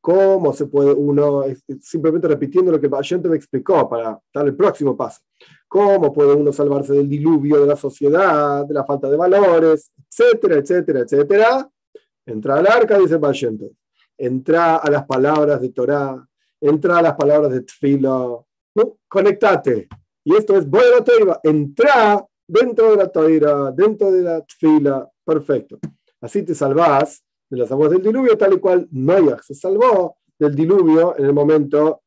¿Cómo se puede uno, simplemente repitiendo lo que me explicó para dar el próximo paso, cómo puede uno salvarse del diluvio de la sociedad, de la falta de valores, etcétera, etcétera, etcétera? Entra al arca, dice Bayento. Entra a las palabras de Torah, entra a las palabras de Tfilo. No, conectate. Y esto es voy a la Torah. Entra dentro de la Torah, dentro de la Tfila. Perfecto. Así te salvás de las aguas del diluvio, tal y cual Noyach se salvó del diluvio en el momento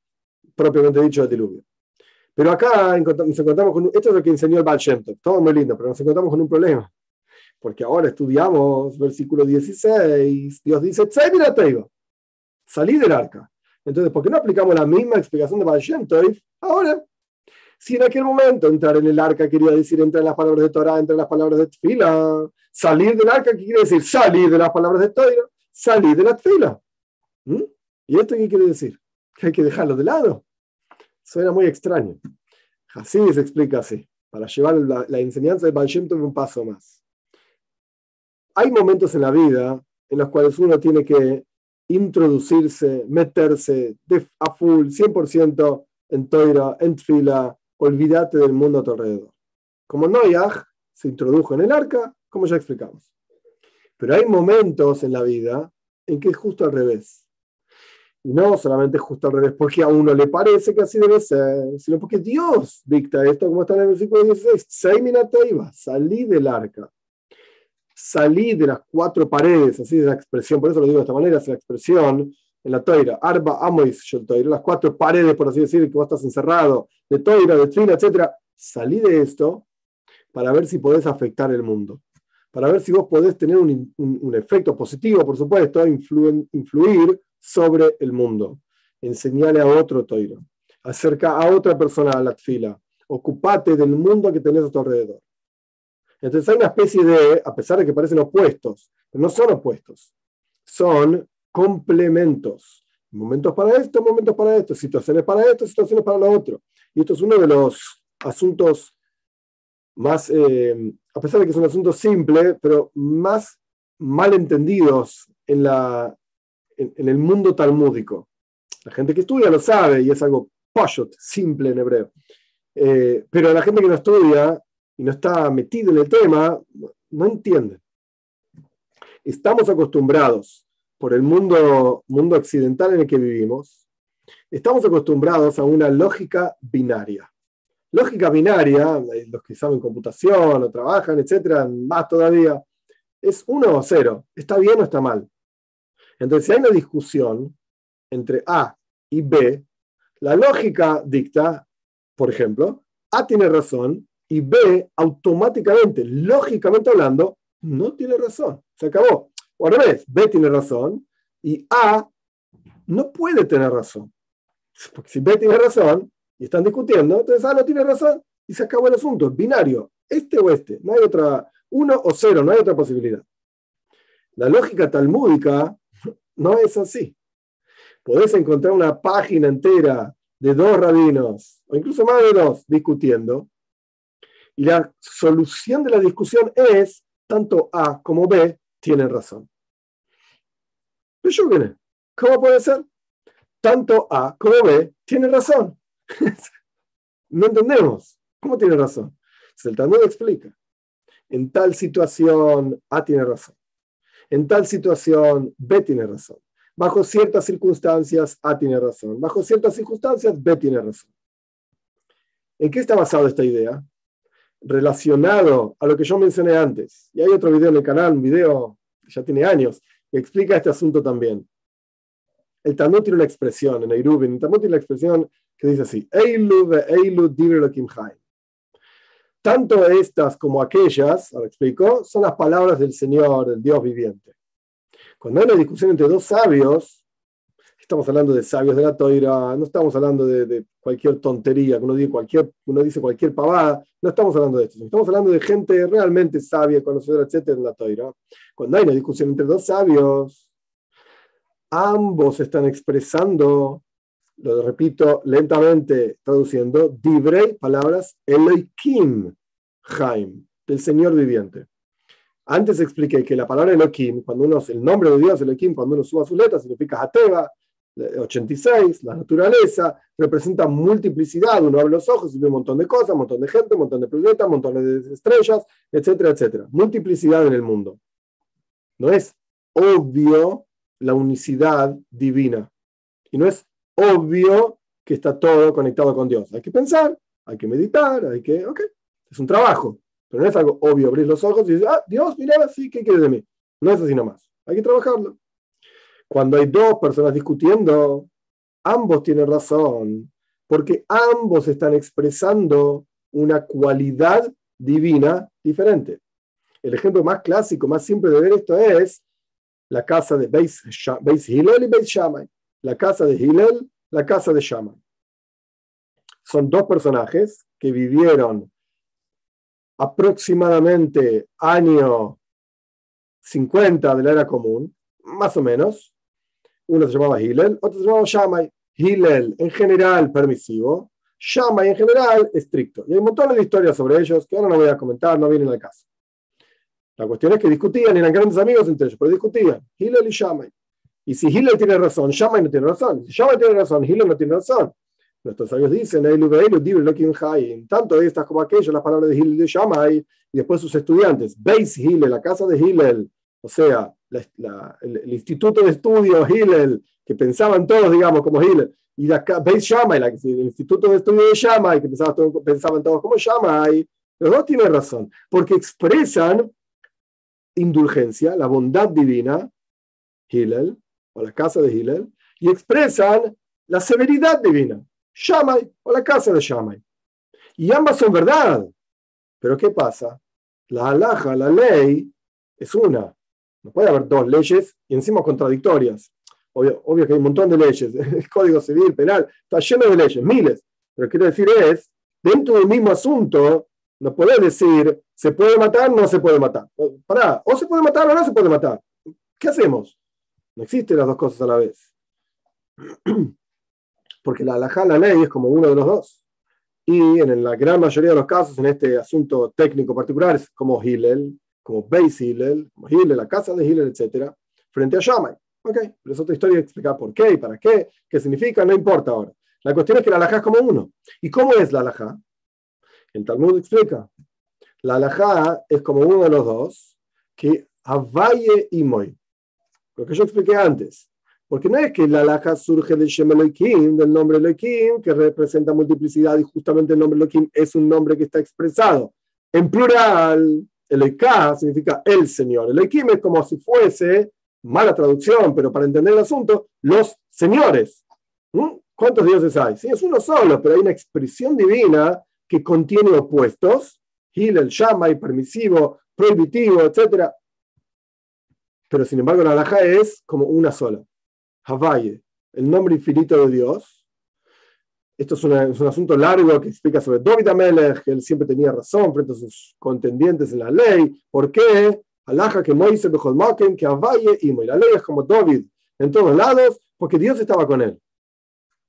propiamente dicho del diluvio. Pero acá nos encontramos con, esto es lo que enseñó el Baal todo muy lindo, pero nos encontramos con un problema porque ahora estudiamos versículo 16, Dios dice, salí del arca. Entonces, ¿por qué no aplicamos la misma explicación de Baal ahora? Si en aquel momento entrar en el arca quería decir entrar en las palabras de Torah, entrar en las palabras de Tfila, salir del arca, ¿qué quiere decir? Salir de las palabras de Torah, salir de la Tfila. ¿Mm? ¿Y esto qué quiere decir? Que hay que dejarlo de lado. Suena muy extraño. Así se explica así, para llevar la, enseñanza de Baal un paso más hay momentos en la vida en los cuales uno tiene que introducirse, meterse de, a full, 100% en toira, en fila, olvídate del mundo a tu alrededor. Como Noyaj se introdujo en el arca, como ya explicamos. Pero hay momentos en la vida en que es justo al revés. Y no solamente justo al revés porque a uno le parece que así debe ser, sino porque Dios dicta esto, como está en el versículo 16, Seimina salí del arca salí de las cuatro paredes, así es la expresión, por eso lo digo de esta manera, es la expresión en la toira, arba amois toira, las cuatro paredes, por así decir, que vos estás encerrado, de toira, de trina, etc. Salí de esto para ver si podés afectar el mundo, para ver si vos podés tener un, un, efecto positivo, por supuesto, influir, influir sobre el mundo, enseñarle a otro toiro, acerca a otra persona a la fila, ocupate del mundo que tenés a tu alrededor. Entonces hay una especie de, a pesar de que parecen opuestos, pero no son opuestos, son complementos. Momentos para esto, momentos para esto, situaciones para esto, situaciones para lo otro. Y esto es uno de los asuntos más, eh, a pesar de que es un asunto simple, pero más mal entendidos en, la, en, el mundo talmúdico. La gente que estudia lo sabe y es algo pashot, simple en hebreo. Eh, pero la gente que no estudia y no está metido en el tema, no entiende. Estamos acostumbrados por el mundo, mundo occidental en el que vivimos, estamos acostumbrados a una lógica binaria. Lógica binaria, eh, los que saben computación o trabajan, etcétera, más todavía, es uno o cero. ¿Está bien o está mal? Entonces, si hay una discusión entre A y B, la lógica dicta, por ejemplo, A tiene razón y B automáticamente, lógicamente hablando, no tiene razón. Se acabó. O al revés, B tiene razón y A no puede tener razón. Porque si B tiene razón y están discutiendo, entonces A no tiene razón y se acabó el asunto. binario, este o este. No hay otra, uno o cero, no hay otra posibilidad. La lógica talmúdica no es así. Podés encontrar una página entera de dos rabinos, o incluso más de dos, discutiendo, y la solución de la discusión es, tanto A como B tienen razón. Pero ¿cómo puede ser? Tanto A como B tiene razón. no entendemos. ¿Cómo tiene razón? el Talmud explica. En tal situación A tiene razón. En tal situación B tiene razón. Bajo ciertas circunstancias A tiene razón. Bajo ciertas circunstancias B tiene razón. ¿En qué está basada esta idea? Relacionado a lo que yo mencioné antes. Y hay otro video en el canal, un video que ya tiene años, que explica este asunto también. El Talmud tiene una expresión en Eirubin. El Talmud tiene una expresión que dice así: Eilu ve Eilu tanto estas como aquellas, ahora explico, son las palabras del Señor, del Dios viviente. Cuando hay una discusión entre dos sabios, estamos hablando de sabios de la toira, no estamos hablando de, cualquier tontería, uno dice cualquier, uno dice cualquier pavada, no estamos hablando de esto, estamos hablando de gente realmente sabia, conocedora, etcétera, en la toira. Cuando hay una discusión entre dos sabios, ambos están expresando, lo repito lentamente traduciendo, dibrei, palabras, Elohim, Jaim, del Señor viviente. Antes expliqué que la palabra Elohim, cuando uno, el nombre de Dios Elohim, cuando uno suba su letra, significa Hateva, 86, la naturaleza, representa multiplicidad, uno abre los ojos y ve un montón de cosas, un montón de gente, un montón de planetas, un montón de estrellas, etcétera, etcétera. Multiplicidad en el mundo. No es obvio la unicidad divina. Y no es obvio que está todo conectado con Dios. Hay que pensar, hay que meditar, hay que, ok, es un trabajo, pero no es algo obvio abrir los ojos y decir, ah, Dios, mira, sí, ¿qué quiere de mí? No es así nomás. Hay que trabajarlo. Cuando hay dos personas discutiendo, ambos tienen razón, porque ambos están expresando una cualidad divina diferente. El ejemplo más clásico, más simple de ver esto es la casa de Beis, Hillel y Beis Shammai. La casa de Hillel, la casa de Shammai. Son dos personajes que vivieron aproximadamente año 50 de la era común, más o menos. Uno se llamaba Hillel, otro se llamaba Shammai. Hillel en general permisivo, Shammai en general estricto. Y hay un montón de historias sobre ellos que ahora no voy a comentar, no vienen al caso. La cuestión es que discutían, eran grandes amigos entre ellos, pero discutían, Hillel y Shammai. Y si Hillel tiene razón, Shammai no tiene razón. Si Shammai tiene razón, Hillel no tiene razón. Nuestros sabios dicen, tanto estas como aquellas, las palabras de Hillel de Shammai, y después sus estudiantes, Beis Hillel, la casa de Hillel, o sea, el, instituto de estudio Hillel, que pensaban todos, digamos, como Hillel, y la Beis Shammai, el instituto de estudio de Shammai, que pensaban, todos, pensaban todos como Shammai, los dos tienen razón, porque expresan indulgencia, la bondad divina, Hillel, o la casa de Hillel, y expresan la severidad divina, Shammai o la casa de Shammai. Y ambas son verdad. Pero ¿qué pasa? La alhaja, la ley, es una. No puede haber dos leyes y encima contradictorias. Obvio, obvio que hay un montón de leyes. El Código Civil, Penal, está lleno de leyes, miles. Pero quiero decir es, dentro del mismo asunto, no puede decir, se puede matar, no se puede matar. Pará, o se puede matar o no se puede matar. ¿Qué hacemos? No existen las dos cosas a la vez. porque la halajá, la ley, es como uno de los dos. Y en la gran mayoría de los casos, en este asunto técnico particular, es como Hillel, como Beis Hillel, como Hillel, la casa de Hillel, etc., frente a Shammai. Ok, pero es otra historia explicar por qué y para qué, qué significa, no importa ahora. La cuestión es que la halajá es como uno. ¿Y cómo es la halajá? El Talmud explica. La halajá es como uno de los dos, que Avaye y Moy. Lo que yo expliqué antes. Porque no es que la alhaja surge del del nombre Elohim, que representa multiplicidad, y justamente el nombre Elohim es un nombre que está expresado en plural. Elohim significa el Señor. Elohim es como si fuese, mala traducción, pero para entender el asunto, los señores. ¿Mm? ¿Cuántos dioses hay? Sí, es uno solo, pero hay una expresión divina que contiene opuestos. Hillel, Shammai, permisivo, prohibitivo, etc. Pero sin embargo, la alhaja es como una sola. Havaye, el nombre infinito de Dios. Esto es, un asunto largo que explica sobre David Amelech, que él siempre tenía razón frente a sus contendientes en la ley. ¿Por qué? Alaja que Moisés Bejolmaken, que Havaye y La ley es como David en todos lados, porque Dios estaba con él.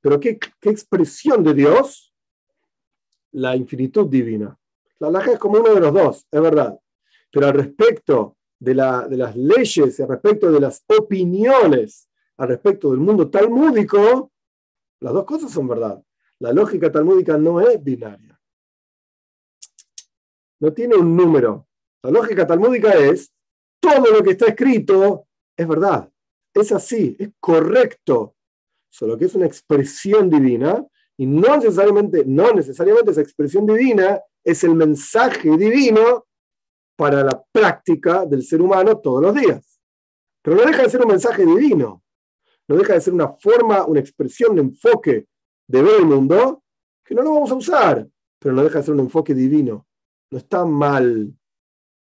Pero ¿qué, qué expresión de Dios? La infinitud divina. La alaja es como uno de los dos, es verdad. Pero al respecto de, la, de las leyes y al respecto de las opiniones al respecto del mundo talmúdico, las dos cosas son verdad. La lógica talmúdica no es binaria. No tiene un número. La lógica talmúdica es todo lo que está escrito es verdad. Es así, es correcto. Solo que es una expresión divina y no necesariamente, no necesariamente esa expresión divina es el mensaje divino para la práctica del ser humano todos los días. Pero no deja de ser un mensaje divino, no deja de ser una forma, una expresión, un enfoque de ver el mundo que no lo vamos a usar, pero no deja de ser un enfoque divino. No está mal,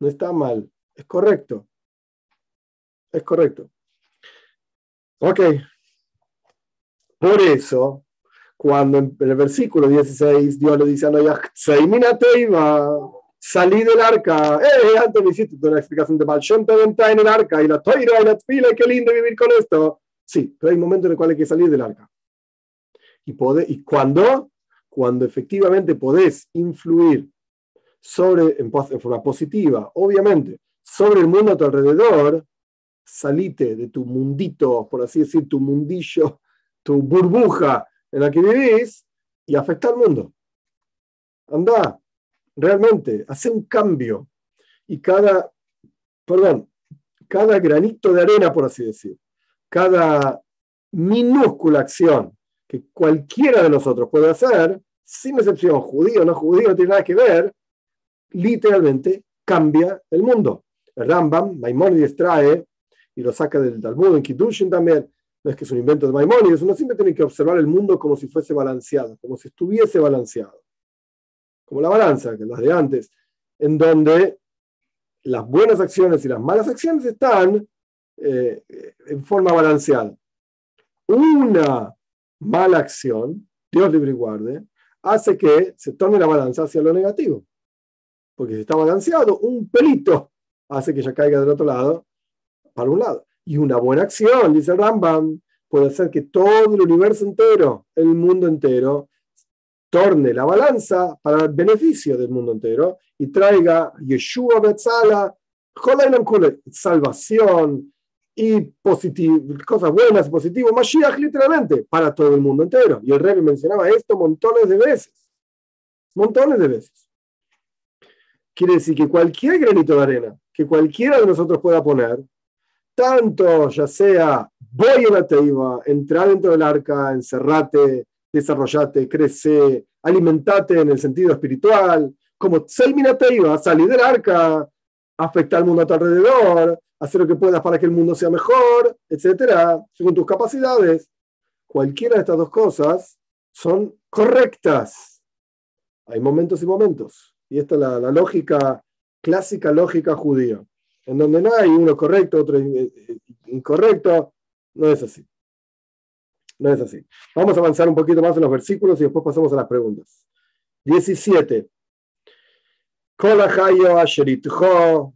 no está mal, es correcto. Es correcto. Ok. Por eso, cuando en el versículo 16 Dios le dice a Noah, salí del arca. Eh, antes me hiciste una explicación de Balshon venta en el arca y la toira y la tfila, qué lindo vivir con esto. Sí, pero hay momentos en los cuales hay que salir del arca. Y, poder, y cuando, cuando efectivamente podés influir sobre, en, en forma positiva, obviamente, sobre el mundo a tu alrededor, salite de tu mundito, por así decir, tu mundillo, tu burbuja en la que vivís y afecta al mundo. Anda, realmente, hace un cambio. Y cada, perdón, cada granito de arena, por así decir, cada minúscula acción que cualquiera de nosotros puede hacer, sin excepción, judío o no judío, no tiene nada que ver, literalmente cambia el mundo. El Rambam, Maimonides trae, y lo saca del Talmud, en Kiddushin también, no es que es un invento de Maimonides, uno siempre tiene que observar el mundo como si fuese balanceado, como si estuviese balanceado. Como la balanza, que las de antes, en donde las buenas acciones y las malas acciones están eh, en forma balanceada. Una mala acción, Dios libre y guarde, hace que se torne la balanza hacia lo negativo. Porque si está balanceado, un pelito hace que ya caiga del otro lado para un lado. Y una buena acción, dice Rambam, puede hacer que todo el universo entero, el mundo entero, torne la balanza para el beneficio del mundo entero y traiga Yeshua Betzala, salvación y cosas buenas y positivas, Mashiach literalmente, para todo el mundo entero. Y el rey mencionaba esto montones de veces. Montones de veces. Quiere decir que cualquier granito de arena que cualquiera de nosotros pueda poner, tanto ya sea voy a la teiva, entrar dentro del arca, encerrate, desarrollate, crece, alimentate en el sentido espiritual, como teiva, salir del arca, afectar al mundo a tu alrededor, hacer lo que puedas para que el mundo sea mejor, etcétera, según tus capacidades. Cualquiera de estas dos cosas son correctas. Hay momentos y momentos. Y esta es la, la lógica, clásica lógica judía en donde no hay uno correcto, otro incorrecto. No es así. No es así. Vamos a avanzar un poquito más en los versículos y después pasamos a las preguntas. 17.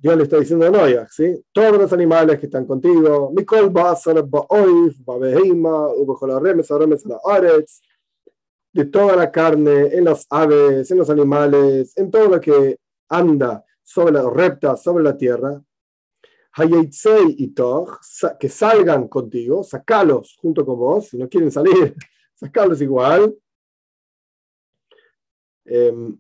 Dios le está diciendo a Noia, ¿sí? Todos los animales que están contigo, de toda la carne, en las aves, en los animales, en todo lo que anda sobre las reptas, sobre la tierra, y que salgan contigo, sacalos junto con vos, si no quieren salir, sacalos igual. Em,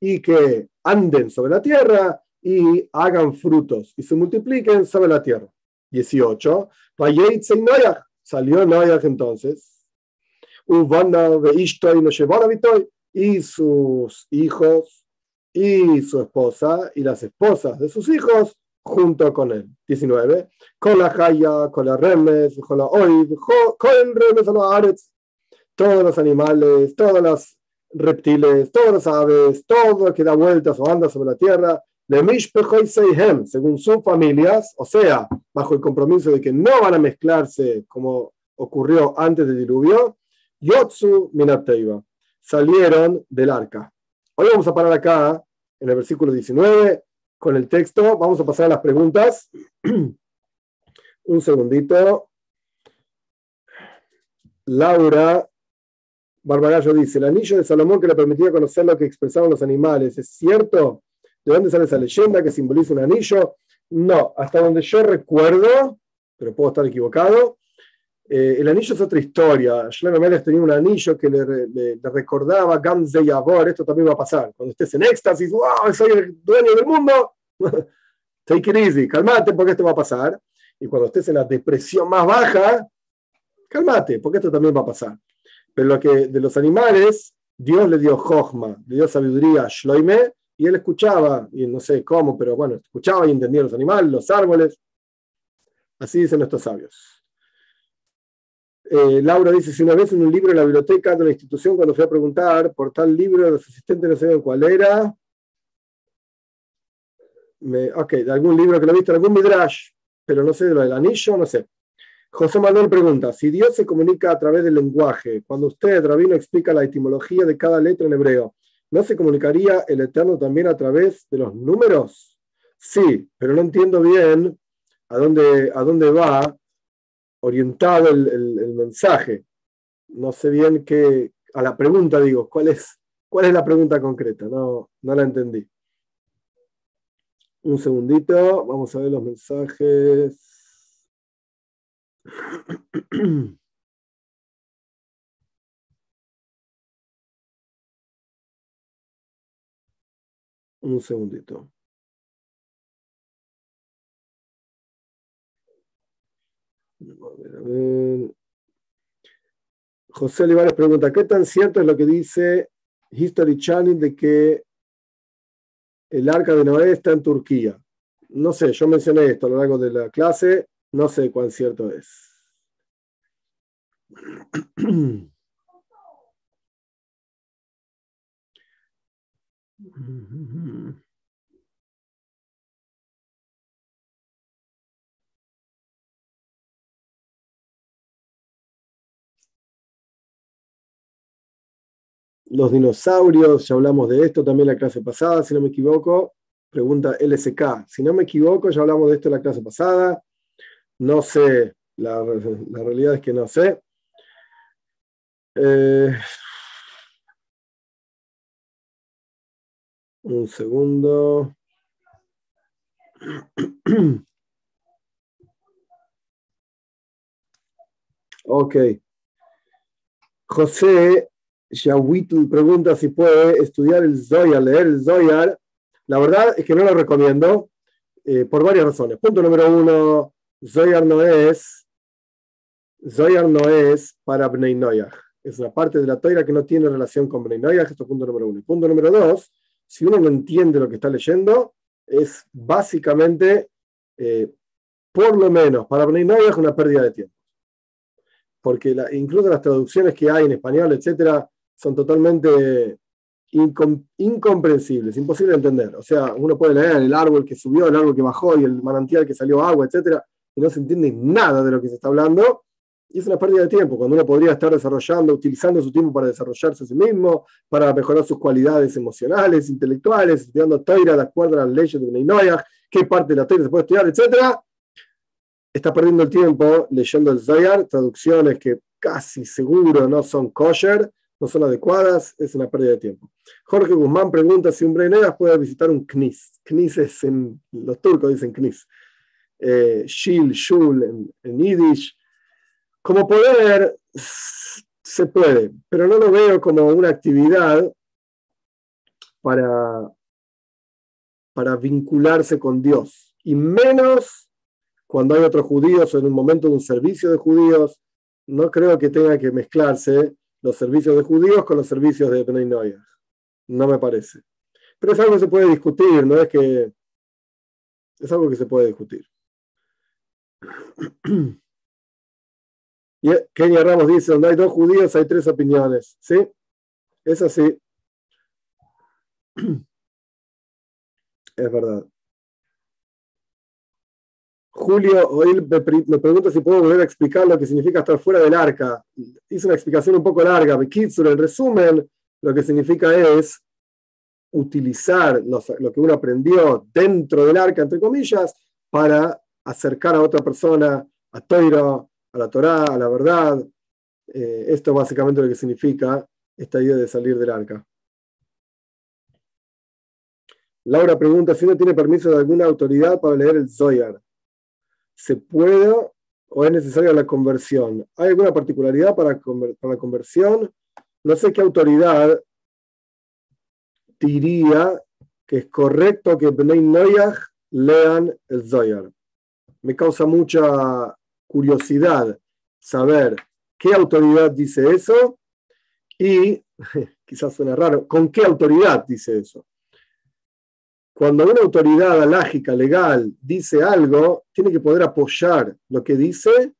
y que anden sobre la tierra y hagan frutos y se multipliquen sobre la tierra. 18. Salió Noyach entonces. Y sus hijos y su esposa y las esposas de sus hijos junto con él. 19. Con la Jaya, con la Remes, con la Oid, con el Remes, Aretz, todos los animales, todos los reptiles, todos los aves, todo lo que da vueltas o anda sobre la tierra, de y Seihem, según sus familias, o sea, bajo el compromiso de que no van a mezclarse como ocurrió antes del diluvio, Yotsu Minateiva, salieron del arca. Hoy vamos a parar acá, en el versículo 19, con el texto. Vamos a pasar a las preguntas. Un segundito. Laura Barbagallo dice, el anillo de Salomón que le permitía conocer lo que expresaban los animales, ¿es cierto? ¿De dónde sale esa leyenda que simboliza un anillo? No, hasta donde yo recuerdo, pero puedo estar equivocado, eh, el anillo es otra historia. Shlomo tenía un anillo que le, le, le recordaba Gamze Yavor, esto también va a pasar. Cuando estés en éxtasis, wow, soy el dueño del mundo, take it easy, calmate porque esto va a pasar. Y cuando estés en la depresión más baja, calmate porque esto también va a pasar. Pero lo que de los animales, Dios le dio Jochma, le dio sabiduría a Shloime, y él escuchaba, y no sé cómo, pero bueno, escuchaba y entendía los animales, los árboles. Así dicen nuestros sabios. Eh, Laura dice, si una vez en un libro en la biblioteca de una institución, cuando fui a preguntar por tal libro, los asistentes no sabían cuál era. Me, ok, de algún libro que lo he visto, algún midrash, pero no sé de lo del anillo, no sé. José Manuel pregunta, si Dios se comunica a través del lenguaje, cuando usted, Rabino, explica la etimología de cada letra en hebreo, ¿no se comunicaría el Eterno también a través de los números? Sí, pero no entiendo bien a dónde, a dónde va orientado el, el, mensaje. No sé bien qué, a la pregunta digo, ¿cuál es, cuál es la pregunta concreta? No, no la entendí. Un segundito, vamos a ver los mensajes. Un segundito. José Olivares pregunta, ¿qué tan cierto es lo que dice History Channel de que el arca de Noé está en Turquía? No sé, yo mencioné esto a lo largo de la clase, no sé cuán cierto es. Los dinosaurios, ya hablamos de esto también la clase pasada, si no me equivoco. Pregunta LSK. Si no me equivoco, ya hablamos de esto la clase pasada. No sé, la, la realidad es que no sé. Eh, un segundo. Ok. José Yawitl pregunta si puede estudiar el Zoyar, leer el Zoyar. La verdad es que no lo recomiendo eh, por varias razones. Punto número uno, Zoyar no es, Zoyar no es para Bnei Noyach. Es una parte de la toira que no tiene relación con Bnei Noyach. Esto es punto número uno. punto número dos, si uno no entiende lo que está leyendo, es básicamente, eh, por lo menos para Bnei Noyach, una pérdida de tiempo. Porque la, incluso las traducciones que hay en español, etcétera, son totalmente incom incomprensibles, imposible de entender. O sea, uno puede leer el árbol que subió, el árbol que bajó y el manantial que salió agua, etcétera, y no se entiende nada de lo que se está hablando. Y es una pérdida de tiempo, cuando uno podría estar desarrollando, utilizando su tiempo para desarrollarse a sí mismo, para mejorar sus cualidades emocionales, intelectuales, estudiando toira de acuerdo a las leyes de Neinoyach, qué parte de la toira se puede estudiar, etcétera. Está perdiendo el tiempo leyendo el Zayar, traducciones que casi seguro no son kosher, no son adecuadas, es una pérdida de tiempo. Jorge Guzmán pregunta si un Breinegas puede visitar un Knis. Knis es en, los turcos dicen Knis. Eh, Shil, Shul en, en Yiddish. Como poder, se puede, pero no lo veo como una actividad para, para vincularse con Dios. Y menos cuando hay otros judíos o en un momento de un servicio de judíos, no creo que tenga que mezclarse los servicios de judíos con los servicios de Bnei Noyah. No me parece. Pero es algo que se puede discutir, no es que. Es algo que se puede discutir. Y Kenia Ramos dice: donde hay dos judíos hay tres opiniones. ¿Sí? Es así. Es verdad. Julio hoy me pregunta si puedo volver a explicar lo que significa estar fuera del arca. Hice una explicación un poco larga. Kitsur, en resumen, lo que significa es utilizar lo que uno aprendió dentro del arca, entre comillas, para acercar a otra persona a Toiro, a la Torá, a la verdad. Eh, esto es básicamente lo que significa esta idea de salir del arca. Laura pregunta si uno tiene permiso de alguna autoridad para leer el Zoyar. ¿Se puede o es necesaria la conversión? ¿Hay alguna particularidad para, la conversión? No sé qué autoridad diría que es correcto que Bnei Noyach lean el Zoyar. Me causa mucha curiosidad saber qué autoridad dice eso y, quizás suena raro, con qué autoridad dice eso cuando una autoridad alágica, legal, dice algo, tiene que poder apoyar lo que dice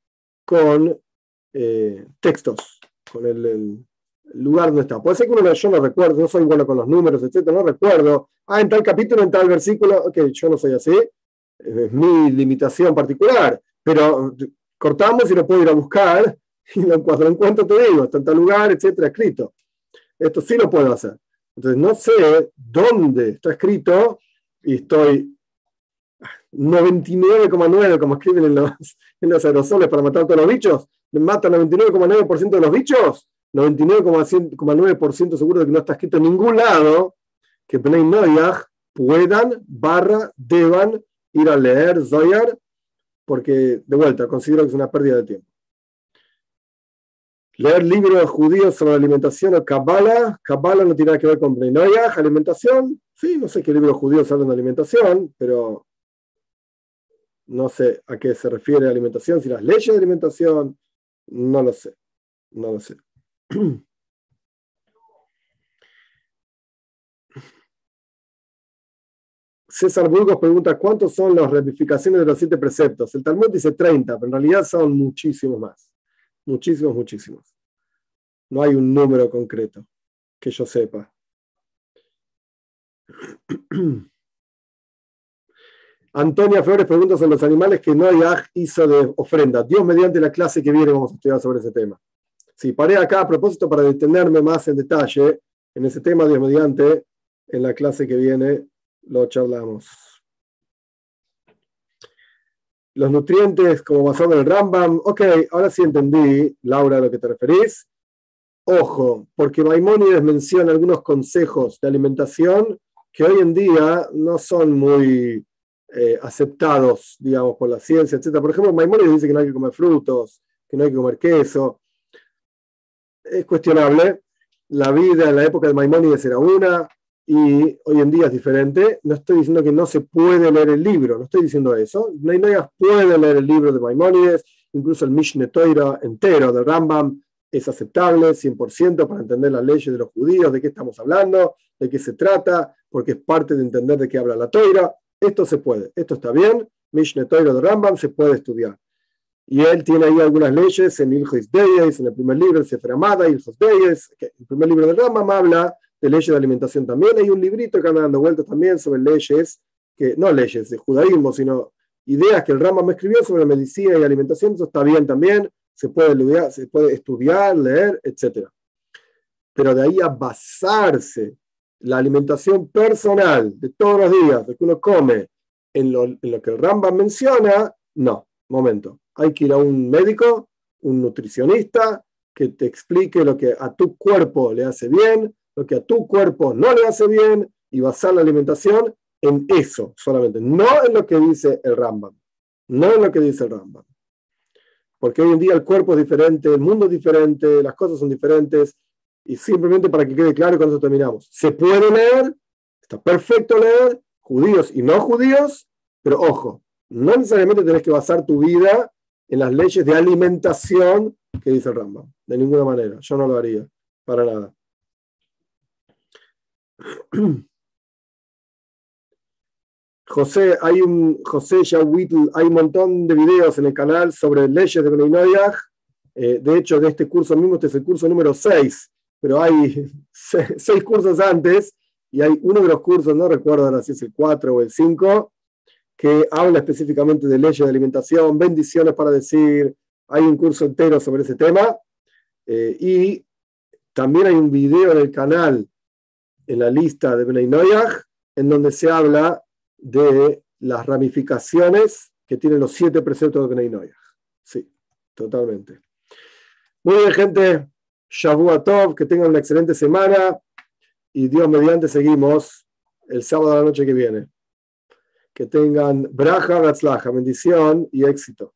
con eh, textos, con el, lugar donde está. Puede ser que uno, yo no recuerdo, no soy bueno con los números, etcétera, no recuerdo. Ah, en tal capítulo, en tal versículo, ok, yo no soy así, es mi limitación particular, pero cortamos y lo puedo ir a buscar y cuando lo encuentro te digo, está en tal lugar, etcétera, escrito. Esto sí lo puedo hacer. Entonces no sé dónde está escrito y estoy 99,9, como escriben en los, en los aerosoles para matar a todos los bichos, me matan 99,9% de los bichos, 99,9% seguro de que no está escrito en ningún lado que Bnei Noyach puedan, barra, deban ir a leer Zoyar, porque de vuelta considero que es una pérdida de tiempo. Leer libros judíos sobre alimentación o Kabbalah. Kabbalah no tiene nada que ver con Noyach, alimentación. Sí, no sé qué libros judíos hablan de alimentación, pero no sé a qué se refiere alimentación, si las leyes de alimentación, no lo sé. No lo sé. César Burgos pregunta cuántos son las ramificaciones de los siete preceptos. El Talmud dice 30, pero en realidad son muchísimos más. Muchísimos, muchísimos. No hay un número concreto que yo sepa. Antonia Flores pregunta sobre los animales que no hay hizo de ofrenda. Dios, mediante la clase que viene, vamos a estudiar sobre ese tema. Sí, paré acá a propósito para detenerme más en detalle en ese tema, Dios mediante, en la clase que viene lo charlamos los nutrientes como basado en el Rambam. Ok, ahora sí entendí, Laura, a lo que te referís. Ojo, porque Maimónides menciona algunos consejos de alimentación que hoy en día no son muy eh, aceptados, digamos, por la ciencia, etc. Por ejemplo, Maimónides dice que no hay que comer frutos, que no hay que comer queso. Es cuestionable. La vida en la época de Maimónides era una, y hoy en día es diferente. No estoy diciendo que no se puede leer el libro, no estoy diciendo eso. Nadie puede leer el libro de Maimónides, incluso el Mishneh Torah entero de Rambam es aceptable 100% para entender las leyes de los judíos, de qué estamos hablando, de qué se trata, porque es parte de entender de qué habla la Torah. Esto se puede, esto está bien. Mishneh Torah de Rambam se puede estudiar. Y él tiene ahí algunas leyes en Ilhos Deyes, en el primer libro, el Sefer Amada, Ilhos Deyes, el primer libro de Rambam habla de leyes de alimentación también. Hay un librito que anda dando vueltas también sobre leyes, que no leyes de judaísmo, sino ideas que el Rama me escribió sobre medicina y alimentación. Eso está bien también, se puede, estudiar, se puede estudiar, leer, etc. Pero de ahí a basarse la alimentación personal de todos los días, de que uno come, en lo, en lo que el Ramba menciona, no, momento. Hay que ir a un médico, un nutricionista, que te explique lo que a tu cuerpo le hace bien, lo que a tu cuerpo no le hace bien y basar la alimentación en eso solamente, no en lo que dice el Rambam, no en lo que dice el Rambam. Porque hoy en día el cuerpo es diferente, el mundo es diferente, las cosas son diferentes, y simplemente para que quede claro, eso terminamos. Se puede leer, está perfecto leer, judíos y no judíos, pero ojo, no necesariamente tenés que basar tu vida en las leyes de alimentación que dice el Rambam, de ninguna manera, yo no lo haría, para nada. José, hay un José hay un montón de videos en el canal sobre leyes de Beninoyah. Eh, de hecho, de este curso mismo, este es el curso número 6, pero hay seis cursos antes y hay uno de los cursos, no recuerdo si es el 4 o el 5, que habla específicamente de leyes de alimentación, bendiciones para decir, hay un curso entero sobre ese tema. Eh, y también hay un video en el canal en la lista de Bnei en donde se habla de las ramificaciones que tienen los siete preceptos de Bnei Sí, totalmente. Muy bien, gente. Tov, que tengan una excelente semana y Dios mediante seguimos el sábado de la noche que viene. Que tengan braja, bendición y éxito.